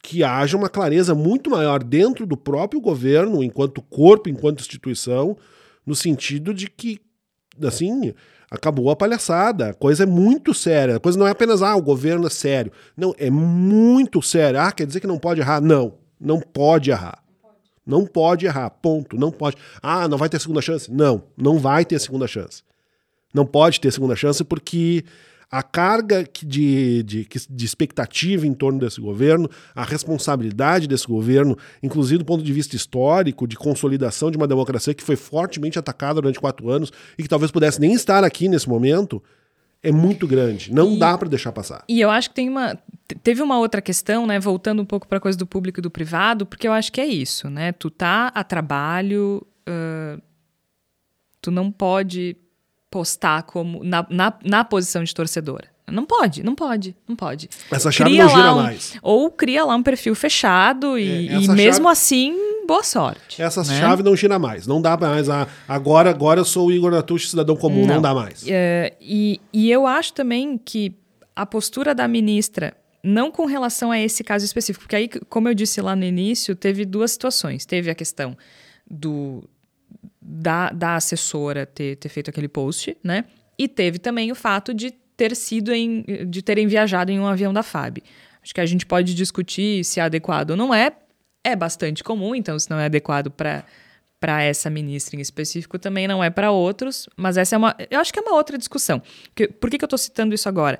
que haja uma clareza muito maior dentro do próprio governo, enquanto corpo, enquanto instituição, no sentido de que, assim, acabou a palhaçada. A coisa é muito séria. A coisa não é apenas, ah, o governo é sério. Não, é muito sério. Ah, quer dizer que não pode errar? Não, não pode errar. Não pode errar, ponto. Não pode. Ah, não vai ter segunda chance? Não, não vai ter segunda chance. Não pode ter segunda chance porque a carga de, de, de, expectativa em torno desse governo, a responsabilidade desse governo, inclusive do ponto de vista histórico, de consolidação de uma democracia que foi fortemente atacada durante quatro anos e que talvez pudesse nem estar aqui nesse momento, é muito grande. Não e, dá para deixar passar. E eu acho que tem uma. Teve uma outra questão, né? Voltando um pouco para a coisa do público e do privado, porque eu acho que é isso, né? Tu tá a trabalho, uh, tu não pode postar como na, na, na posição de torcedora. Não pode, não pode, não pode. Essa chave cria não gira um, mais. Ou cria lá um perfil fechado e, é, e mesmo chave... assim boa sorte. Essa né? chave não gira mais. Não dá mais. A, agora, agora eu sou o Igor Natucci, cidadão comum. Não, não dá mais. É, e, e eu acho também que a postura da ministra, não com relação a esse caso específico, porque aí, como eu disse lá no início, teve duas situações. Teve a questão do da, da assessora ter, ter feito aquele post, né? E teve também o fato de ter sido em, de terem viajado em um avião da FAB. Acho que a gente pode discutir se é adequado ou não é. É bastante comum, então se não é adequado para para essa ministra em específico também não é para outros, mas essa é uma, eu acho que é uma outra discussão. Que, por que, que eu estou citando isso agora?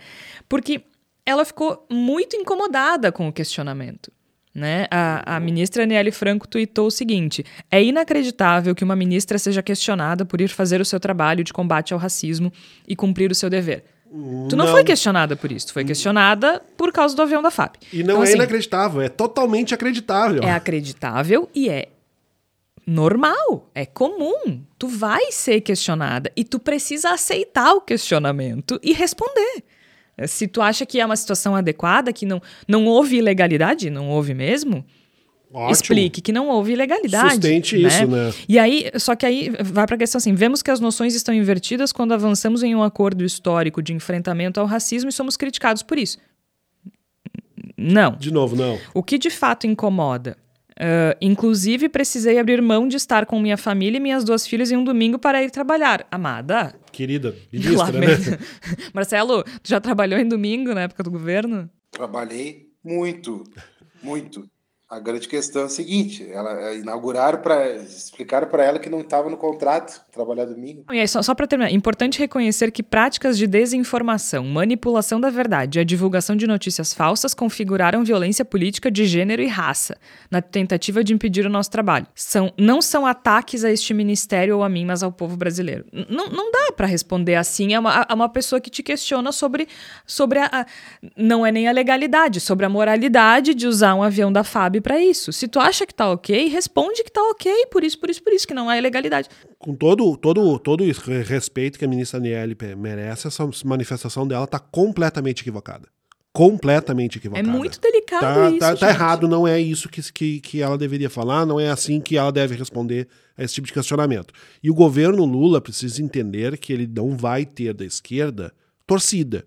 Porque ela ficou muito incomodada com o questionamento. Né? A, a ministra Nelly Franco tuitou o seguinte: é inacreditável que uma ministra seja questionada por ir fazer o seu trabalho de combate ao racismo e cumprir o seu dever. Tu não, não, foi questionada por isso, tu foi questionada por causa do avião da FAP. E não então, é assim, inacreditável, é totalmente acreditável. É acreditável e é normal, é comum. Tu vai ser questionada e tu precisa aceitar o questionamento e responder. Se tu acha que é uma situação adequada, que não, não houve ilegalidade, não houve mesmo, Ótimo. explique que não houve ilegalidade. Sustente né? isso, né? E aí, só que aí vai para a questão assim: vemos que as noções estão invertidas quando avançamos em um acordo histórico de enfrentamento ao racismo e somos criticados por isso. Não. De novo, não. O que de fato incomoda Uh, inclusive, precisei abrir mão de estar com minha família e minhas duas filhas em um domingo para ir trabalhar. Amada. Querida, ministra, né? Marcelo, tu já trabalhou em domingo na época do governo? Trabalhei muito, muito. A grande questão é a seguinte: ela é, inauguraram para explicar para ela que não estava no contrato trabalhar domingo. E aí, só, só para terminar, importante reconhecer que práticas de desinformação, manipulação da verdade e a divulgação de notícias falsas configuraram violência política de gênero e raça na tentativa de impedir o nosso trabalho. São, não são ataques a este ministério ou a mim, mas ao povo brasileiro. N não dá para responder assim a uma, a uma, pessoa que te questiona sobre, sobre a, a, não é nem a legalidade, sobre a moralidade de usar um avião da FAB para isso. Se tu acha que tá ok, responde que tá ok, por isso, por isso, por isso, que não há ilegalidade. Com todo, todo, todo o respeito que a ministra Aniele merece, essa manifestação dela tá completamente equivocada. Completamente equivocada. É muito delicado tá, isso. Tá, tá errado, não é isso que, que, que ela deveria falar, não é assim que ela deve responder a esse tipo de questionamento. E o governo Lula precisa entender que ele não vai ter da esquerda torcida.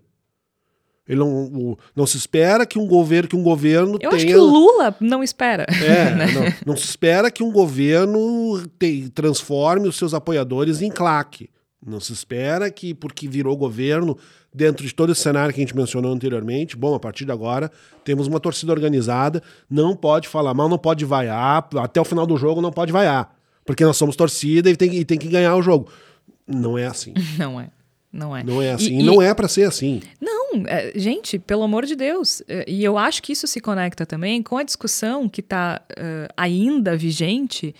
Ele não, não se espera que um governo que um governo Eu tenha... acho que o Lula não espera. É, né? não, não, se espera que um governo te, transforme os seus apoiadores em claque. Não se espera que, porque virou governo, dentro de todo esse cenário que a gente mencionou anteriormente, bom, a partir de agora temos uma torcida organizada, não pode falar mal, não pode vaiar, até o final do jogo não pode vaiar, porque nós somos torcida e tem, e tem que ganhar o jogo. Não é assim. Não é. Não é. Não é assim. E, e não é para ser assim. Não, é, gente, pelo amor de Deus. É, e eu acho que isso se conecta também com a discussão que está uh, ainda vigente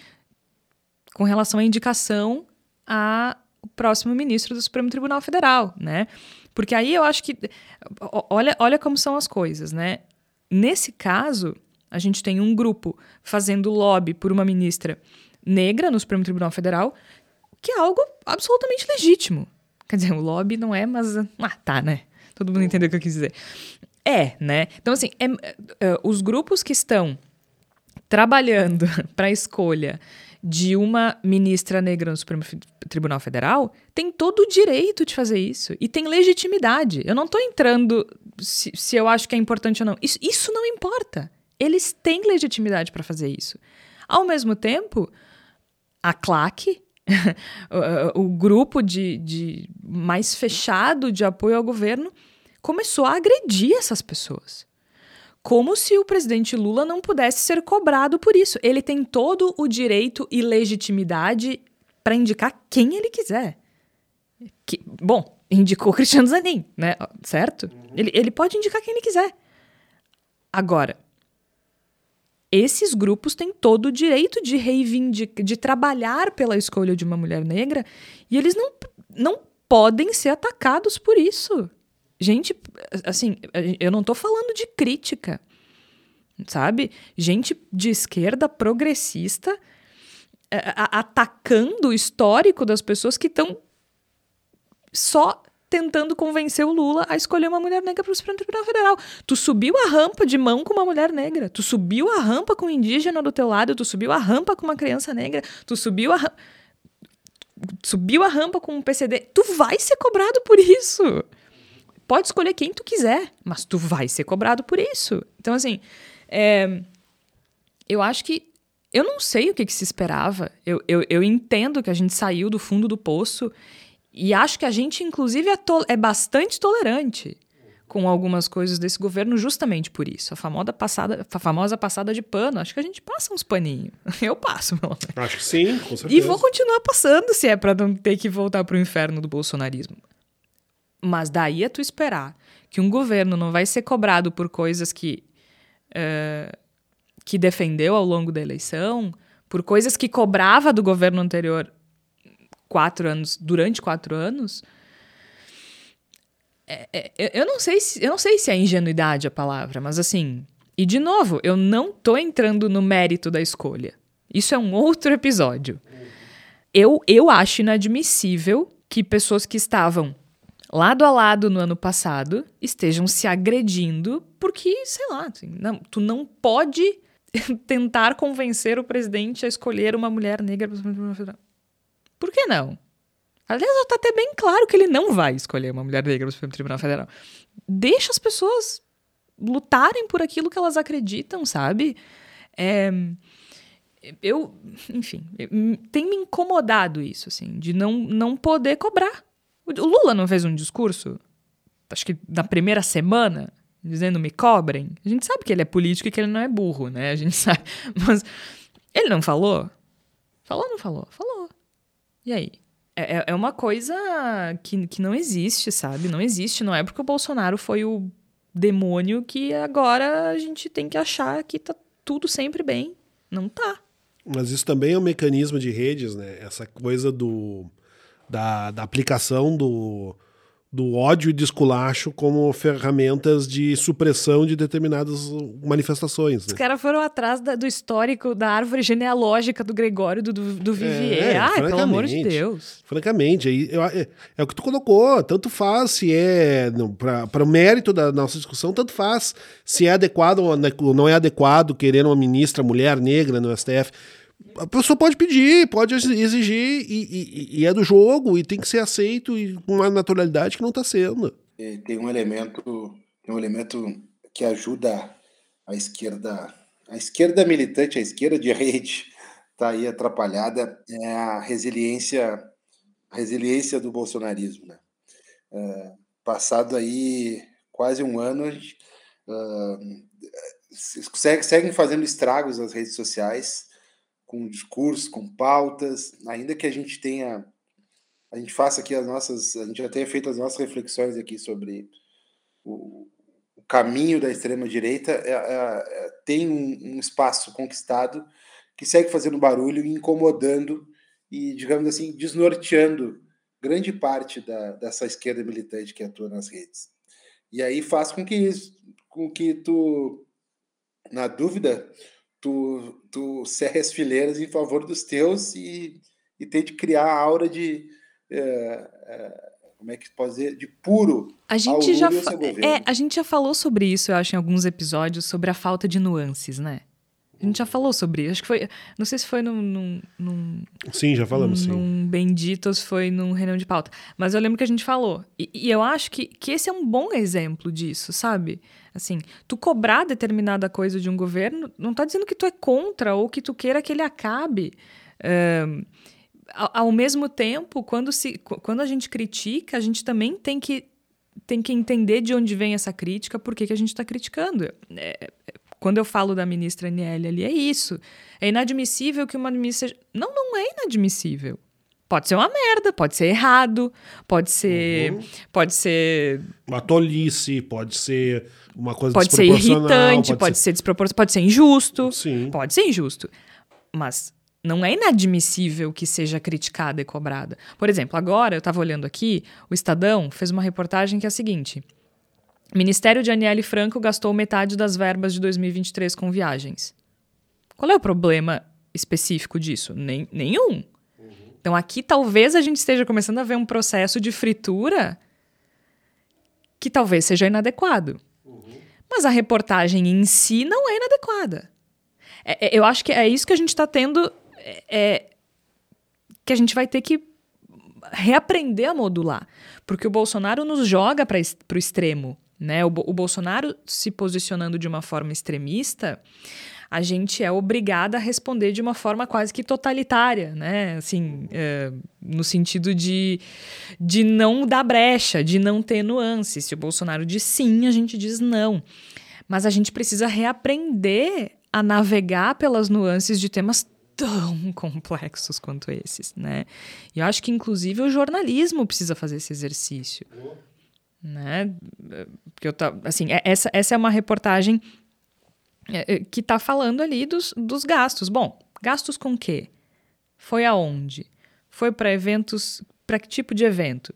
com relação à indicação ao próximo ministro do Supremo Tribunal Federal, né? Porque aí eu acho que. Olha, olha como são as coisas, né? Nesse caso, a gente tem um grupo fazendo lobby por uma ministra negra no Supremo Tribunal Federal, que é algo absolutamente legítimo. Quer dizer, o lobby não é, mas. Ah, tá, né? Todo mundo entendeu o que eu quis dizer. É, né? Então, assim, é, é, os grupos que estão trabalhando para a escolha de uma ministra negra no Supremo Tribunal Federal têm todo o direito de fazer isso e tem legitimidade. Eu não estou entrando se, se, eu acho que é importante ou não. Isso, isso não importa. Eles têm legitimidade para fazer isso. Ao mesmo tempo, a CLAC o, grupo de, de mais fechado de apoio ao governo começou a agredir essas pessoas. Como se o presidente Lula não pudesse ser cobrado por isso. Ele tem todo o direito e legitimidade para indicar quem ele quiser. Que, bom, indicou Cristiano Zanin, né? Certo? Ele, ele pode indicar quem ele quiser. Agora, esses grupos têm todo o direito de reivindicar, de trabalhar pela escolha de uma mulher negra e eles não, não podem ser atacados por isso. Gente, assim, eu não estou falando de crítica, sabe? Gente de esquerda progressista atacando o histórico das pessoas que estão só tentando convencer o Lula a escolher uma mulher negra para o Supremo Tribunal Federal. Tu subiu a rampa de mão com uma mulher negra, tu subiu a rampa com um indígena do teu lado, tu subiu a rampa com uma criança negra, tu subiu a rampa subiu a rampa com um PCD, tu vai ser cobrado por isso. Pode escolher quem tu quiser, mas tu vai ser cobrado por isso. Então, assim, é, eu acho que. Eu não sei o que, que se esperava. Eu, eu, eu, entendo que a gente saiu do fundo do poço e acho que a gente, inclusive, é, é bastante tolerante com algumas coisas desse governo justamente por isso. A famosa passada, a famosa passada de pano. Acho que a gente passa uns paninhos. Eu passo, meu Acho que sim, com certeza. E vou continuar passando se é para não ter que voltar pro inferno do bolsonarismo. Mas daí é tu esperar que um governo não vai ser cobrado por coisas que, uh, que defendeu ao longo da eleição, por coisas que cobrava do governo anterior quatro anos, durante quatro anos. É, é, eu, não sei se, eu não sei se é ingenuidade a palavra, mas assim. E de novo, eu não tô entrando no mérito da escolha. Isso é um outro episódio. Eu, eu acho inadmissível que pessoas que estavam lado a lado no ano passado estejam se agredindo porque, sei lá, assim, não, tu não pode tentar convencer o presidente a escolher uma mulher negra. Por que não? Aliás, está até bem claro que ele não vai escolher uma mulher negra no Supremo Tribunal Federal. Deixa as pessoas lutarem por aquilo que elas acreditam, sabe? É, eu, enfim, tem me incomodado isso, assim, de não, não poder cobrar. O Lula não fez um discurso, acho que na primeira semana, dizendo me cobrem. A gente sabe que ele é político e que ele não é burro, né? A gente sabe. Mas ele não falou? Falou ou não falou? Falou. E aí? É, é, é uma coisa que, que não existe, sabe? Não existe. Não é porque o Bolsonaro foi o demônio que agora a gente tem que achar que tá tudo sempre bem. Não tá. Mas isso também é um mecanismo de redes, né? Essa coisa do da, da aplicação do, do ódio e desculacho como ferramentas de supressão de determinadas manifestações. Né? Os caras foram atrás da, do histórico da árvore genealógica do Gregório do, do, do Vivier. É, Ai, pelo amor de Deus. Francamente, aí, é, é, o que tu colocou. Tanto faz se é. Para o mérito da nossa discussão, tanto faz se é adequado ou não é adequado querer uma ministra mulher negra no STF a pessoa pode pedir, pode exigir, e, e, e, é do jogo, e tem que ser aceito e com uma naturalidade que não está sendo. Tem um elemento, tem um elemento que ajuda a esquerda, a esquerda militante, a esquerda de rede, está aí atrapalhada, é a resiliência, a resiliência do bolsonarismo. Né? É, passado aí quase um ano, uh, seguem fazendo estragos nas redes sociais, com discurso, com pautas, ainda que a gente tenha, a gente faça aqui as nossas, a gente já tenha feito as nossas reflexões aqui sobre o, o caminho da extrema direita, é, é, é, tem um, um, espaço conquistado que segue fazendo barulho incomodando e, digamos assim, desnorteando grande parte da, dessa esquerda militante que atua nas redes. E aí faz com que, com que tu, na dúvida, tu, tu cerre as fileiras em favor dos teus e, e tente criar a aura de. É, é, como é que pode dizer? De puro. A gente, já é, a gente já falou sobre isso, eu acho, em alguns episódios, sobre a falta de nuances, né? A gente já falou sobre isso. Acho que foi. Não sei se foi num. num, num sim, já falamos, num sim. Num Benditos foi num reunião de pauta. Mas eu lembro que a gente falou. E, e, eu acho que, que esse é um bom exemplo disso, sabe? Assim, tu cobrar determinada coisa de um governo não tá dizendo que tu é contra ou que tu queira que ele acabe. Um, ao, mesmo tempo, quando, se, quando a gente critica, a gente também tem que tem que entender de onde vem essa crítica, por que, que a gente está criticando. É, quando eu falo da ministra Aniele ali, é isso. É inadmissível que uma ministra. Não, não é inadmissível. Pode ser uma merda, pode ser errado, pode ser. Uhum. Pode ser. Uma tolice, pode ser uma coisa Pode ser irritante, pode, pode ser... ser desproporcional, pode ser injusto. Sim. Pode ser injusto. Mas não é inadmissível que seja criticada e cobrada. Por exemplo, agora eu estava olhando aqui, o Estadão fez uma reportagem que é a seguinte: Ministério de Aniele Franco gastou metade das verbas de 2023 com viagens. Qual é o problema específico disso? Nem, nenhum. Então aqui talvez a gente esteja começando a ver um processo de fritura que talvez seja inadequado. Mas a reportagem em si não é inadequada. É, é, eu acho que é isso que a gente está tendo. É, é, que a gente vai ter que reaprender a modular. Porque o Bolsonaro nos joga para o extremo. Né? O, o Bolsonaro se posicionando de uma forma extremista a gente é obrigada a responder de uma forma quase que totalitária, né? Assim, é, no sentido de, de não dar brecha, de não ter nuances. Se o Bolsonaro diz sim, a gente diz não. Mas a gente precisa reaprender a navegar pelas nuances de temas tão complexos quanto esses, né? E eu acho que inclusive o jornalismo precisa fazer esse exercício, né? Porque eu tá, assim, é, essa essa é uma reportagem é, é, que está falando ali dos, dos gastos. Bom, gastos com quê? Foi aonde? Foi para eventos, para que tipo de evento?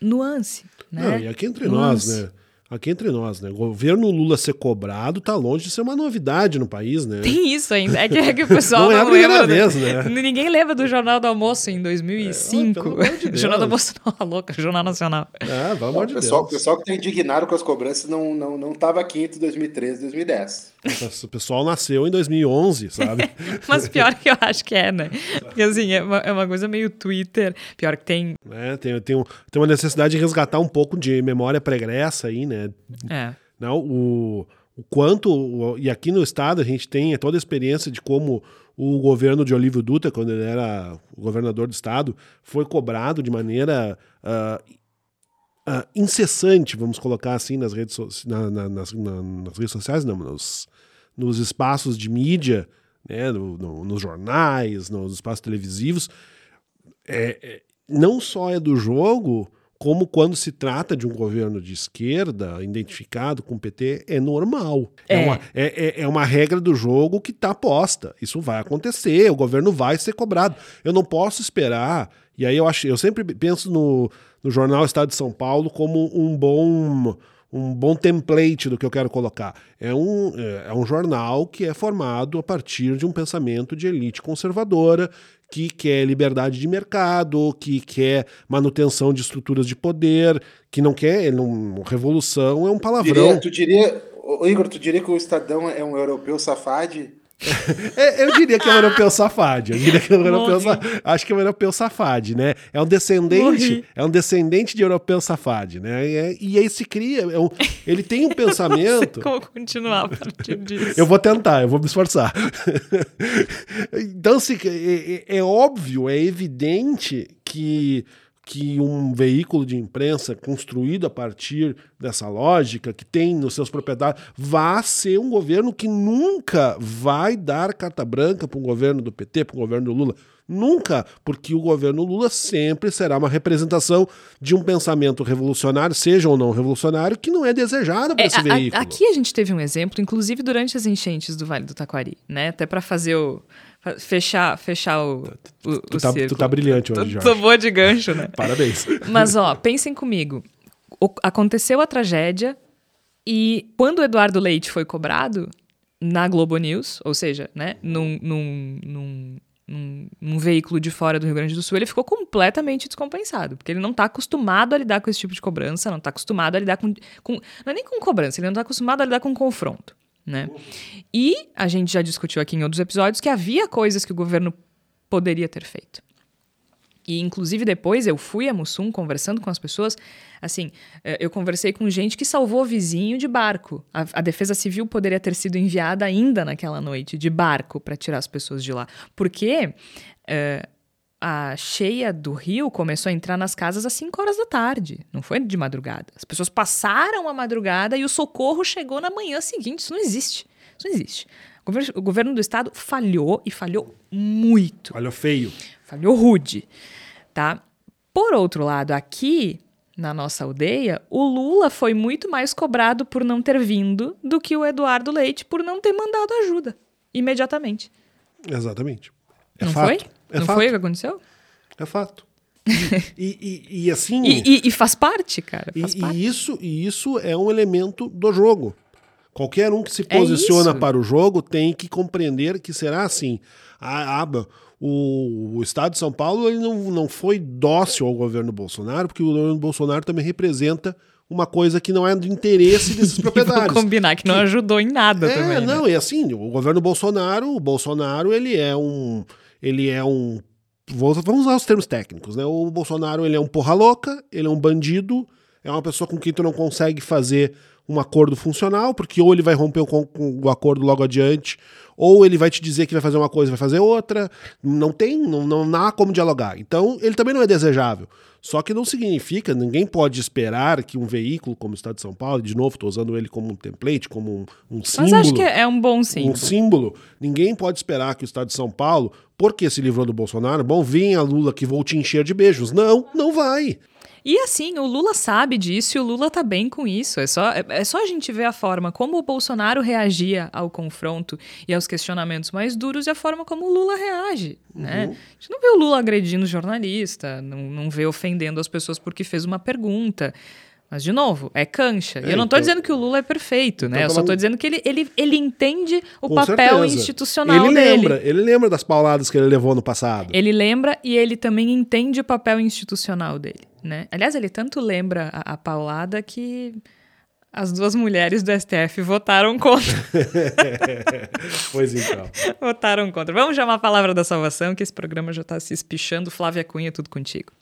Nuance, né? Não, e aqui entre Nuance. nós, né? Aqui entre nós, né? O governo Lula ser cobrado tá longe de ser uma novidade no país, né? Tem isso ainda. É que, é que o pessoal não, não é a primeira vez, né? Ninguém lembra do Jornal do Almoço em 2005. É, de Jornal do Almoço não, a louca, Jornal Nacional. É, pelo amor de pessoal, Deus. O pessoal que tá indignado com as cobranças não, não, não tava aqui entre 2013 e 2010. O pessoal nasceu em 2011, sabe? Mas pior que eu acho que é, né? Porque assim, é uma, é uma coisa meio Twitter. Pior que tem. É, tem, tem, um, tem uma necessidade de resgatar um pouco de memória pregressa aí, né? É. Não, o, o quanto. E aqui no estado a gente tem toda a experiência de como o governo de Olívio Dutra, quando ele era governador do estado, foi cobrado de maneira. Uh, Uh, incessante, vamos colocar assim, nas redes, so na, na, nas, na, nas redes sociais, não, nos, nos espaços de mídia, né, no, no, nos jornais, nos espaços televisivos, é, é, não só é do jogo, como quando se trata de um governo de esquerda, identificado com o PT, é normal. É, é uma, é, é, é uma regra do jogo que está posta. Isso vai acontecer, o governo vai ser cobrado. Eu não posso esperar. E aí eu acho, eu sempre penso no, no jornal Estado de São Paulo como um bom um bom template do que eu quero colocar. É um, é, é um jornal que é formado a partir de um pensamento de elite conservadora, que quer liberdade de mercado, que quer manutenção de estruturas de poder, que não quer. Não, revolução é um palavrão. Diria, tu diria, Igor, tu diria que o Estadão é um europeu safade? é, eu diria que é um europeu safade. Eu diria que é um europeu Acho que é um europeu safade, né? É um descendente, Morri. é um descendente de europeu safade, né? E, é, e aí se cria. É um, ele tem um pensamento. como continuar a partir disso. eu vou tentar, eu vou me esforçar. então, se, é, é, é óbvio, é evidente que que um veículo de imprensa construído a partir dessa lógica, que tem nos seus proprietários, vá ser um governo que nunca vai dar carta branca para um governo do PT, para um governo do Lula. Nunca, porque o governo Lula sempre será uma representação de um pensamento revolucionário, seja ou não revolucionário, que não é desejado para é, esse a, veículo. Aqui a gente teve um exemplo, inclusive durante as enchentes do Vale do Taquari, né? Até para fazer o fechar, fechar o, o, tu, o tá, tu tá brilhante hoje, Jorge. Tô boa de gancho, né? Parabéns. Mas, ó, pensem comigo. O, aconteceu a tragédia e quando o Eduardo Leite foi cobrado na Globo News, ou seja, né, num, num, num, num, num veículo de fora do Rio Grande do Sul, ele ficou completamente descompensado, porque ele não está acostumado a lidar com esse tipo de cobrança, não está acostumado a lidar com, com... Não é nem com cobrança, ele não está acostumado a lidar com confronto. Né? E a gente já discutiu aqui em outros episódios que havia coisas que o governo poderia ter feito. E, inclusive, depois eu fui a Mussum conversando com as pessoas. Assim, eh, eu conversei com gente que salvou vizinho de barco. A, a Defesa Civil poderia ter sido enviada ainda naquela noite, de barco, para tirar as pessoas de lá. Porque uh, a cheia do rio começou a entrar nas casas às 5 horas da tarde, não foi de madrugada. As pessoas passaram a madrugada e o socorro chegou na manhã seguinte. Isso não existe. Isso não existe. O governo, o governo do estado falhou e falhou muito. Falhou feio. Falhou rude, tá? Por outro lado, aqui na nossa aldeia, o Lula foi muito mais cobrado por não ter vindo do que o Eduardo Leite por não ter mandado ajuda imediatamente. Exatamente. É não fato. foi? É não fato. foi o que aconteceu? É fato. E, e, e assim. E, e, e, faz parte, cara. Faz e, parte. E, isso, e isso é um elemento do jogo. Qualquer um que se posiciona é para o jogo tem que compreender que será assim. A, a, o, o, Estado de São Paulo ele não, não foi dócil ao governo Bolsonaro, porque o governo Bolsonaro também representa uma coisa que não é do interesse desses proprietários. Vou combinar que não ajudou em nada é, também. não, né? e assim, o governo Bolsonaro, o Bolsonaro, ele é um. Ele é um. Vamos usar os termos técnicos, né? O Bolsonaro ele é um porra louca, ele é um bandido, é uma pessoa com quem tu não consegue fazer um acordo funcional, porque ou ele vai romper o, o, acordo logo adiante, ou ele vai te dizer que vai fazer uma coisa vai fazer outra. Não tem, não, não há como dialogar. Então, ele também não é desejável. Só que não significa, ninguém pode esperar que um veículo como o Estado de São Paulo, de novo, estou usando ele como um template, como um, um símbolo. Mas acho que é um bom símbolo. Um símbolo. Ninguém pode esperar que o Estado de São Paulo, porque se livrou do Bolsonaro, bom, venha Lula que vou te encher de beijos. Não, não vai. E assim, o Lula sabe disso e o Lula tá bem com isso. É só, é, é só a gente ver a forma como o Bolsonaro reagia ao confronto e aos questionamentos mais duros e a forma como o Lula reage. Né? Uhum. A gente não vê o Lula agredindo jornalista, não, não vê ofendendo as pessoas porque fez uma pergunta. Mas, de novo, é cancha. É, e eu não estou então, dizendo que o Lula é perfeito, né? Então, eu só estou dizendo que ele, ele, ele entende o papel certeza. institucional ele dele. Lembra, ele lembra das pauladas que ele levou no passado. Ele lembra e ele também entende o papel institucional dele, né? Aliás, ele tanto lembra a, a paulada que as duas mulheres do STF votaram contra. pois então. votaram contra. Vamos chamar a palavra da salvação, que esse programa já está se espichando. Flávia Cunha, tudo contigo.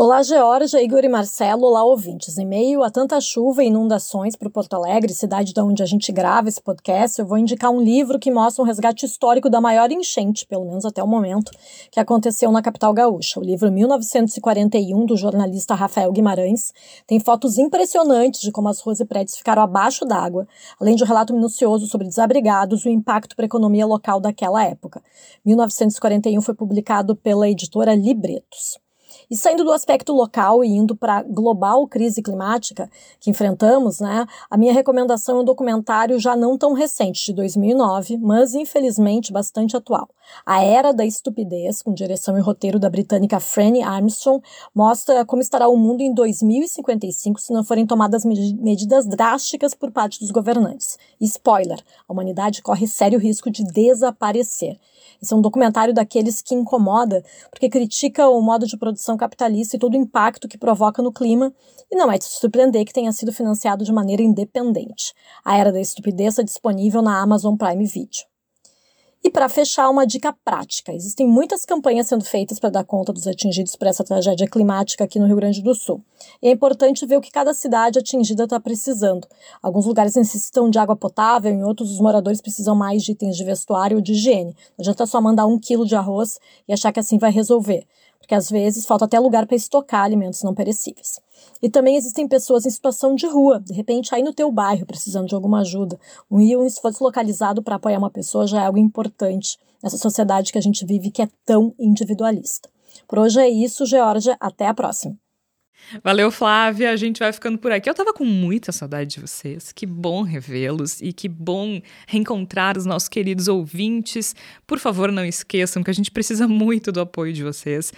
Olá, Georgia, Igor e Marcelo. Olá, ouvintes. Em meio a tanta chuva e inundações para Porto Alegre, cidade de onde a gente grava esse podcast, eu vou indicar um livro que mostra um resgate histórico da maior enchente, pelo menos até o momento, que aconteceu na capital gaúcha. O livro 1941, do jornalista Rafael Guimarães, tem fotos impressionantes de como as ruas e prédios ficaram abaixo d'água, além de um relato minucioso sobre desabrigados e o impacto para a economia local daquela época. 1941 foi publicado pela editora Libretos. E saindo do aspecto local e indo para a global crise climática que enfrentamos, né, a minha recomendação é um documentário já não tão recente, de 2009, mas infelizmente bastante atual. A Era da Estupidez, com direção e roteiro da britânica Franny Armstrong, mostra como estará o mundo em 2055 se não forem tomadas medidas drásticas por parte dos governantes. E spoiler, a humanidade corre sério risco de desaparecer. Esse é um documentário daqueles que incomoda, porque critica o modo de produção capitalista e todo o impacto que provoca no clima, e não é de surpreender que tenha sido financiado de maneira independente. A Era da Estupidez está disponível na Amazon Prime Video. E para fechar, uma dica prática: existem muitas campanhas sendo feitas para dar conta dos atingidos por essa tragédia climática aqui no Rio Grande do Sul. E é importante ver o que cada cidade atingida está precisando. Alguns lugares necessitam de água potável, em outros os moradores precisam mais de itens de vestuário ou de higiene. Não adianta só mandar um quilo de arroz e achar que assim vai resolver porque às vezes falta até lugar para estocar alimentos não perecíveis. E também existem pessoas em situação de rua, de repente aí no teu bairro, precisando de alguma ajuda. Um e um esforço localizado para apoiar uma pessoa já é algo importante nessa sociedade que a gente vive que é tão individualista. Por hoje é isso, Georgia. Até a próxima. Valeu, Flávia. A gente vai ficando por aqui. Eu tava com muita saudade de vocês. Que bom revê-los e que bom reencontrar os nossos queridos ouvintes. Por favor, não esqueçam que a gente precisa muito do apoio de vocês.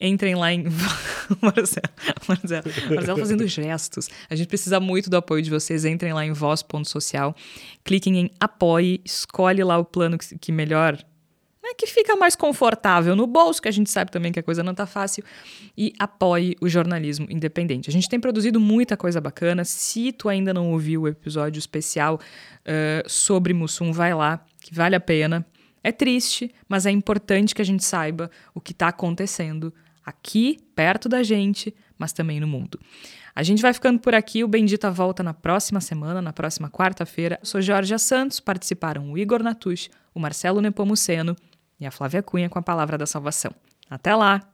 Entrem lá em. Marcelo, Marcelo, Marcelo fazendo gestos. A gente precisa muito do apoio de vocês. Entrem lá em voz.social, cliquem em apoie, escolhe lá o plano que, que melhor que fica mais confortável no bolso, que a gente sabe também que a coisa não tá fácil, e apoie o jornalismo independente. A gente tem produzido muita coisa bacana. Se tu ainda não ouviu o episódio especial uh, sobre Mussum, vai lá, que vale a pena. É triste, mas é importante que a gente saiba o que está acontecendo aqui, perto da gente, mas também no mundo. A gente vai ficando por aqui. O Bendita volta na próxima semana, na próxima quarta-feira. Sou Jorge Santos, participaram o Igor Natush, o Marcelo Nepomuceno e a Flávia Cunha com a palavra da salvação. Até lá!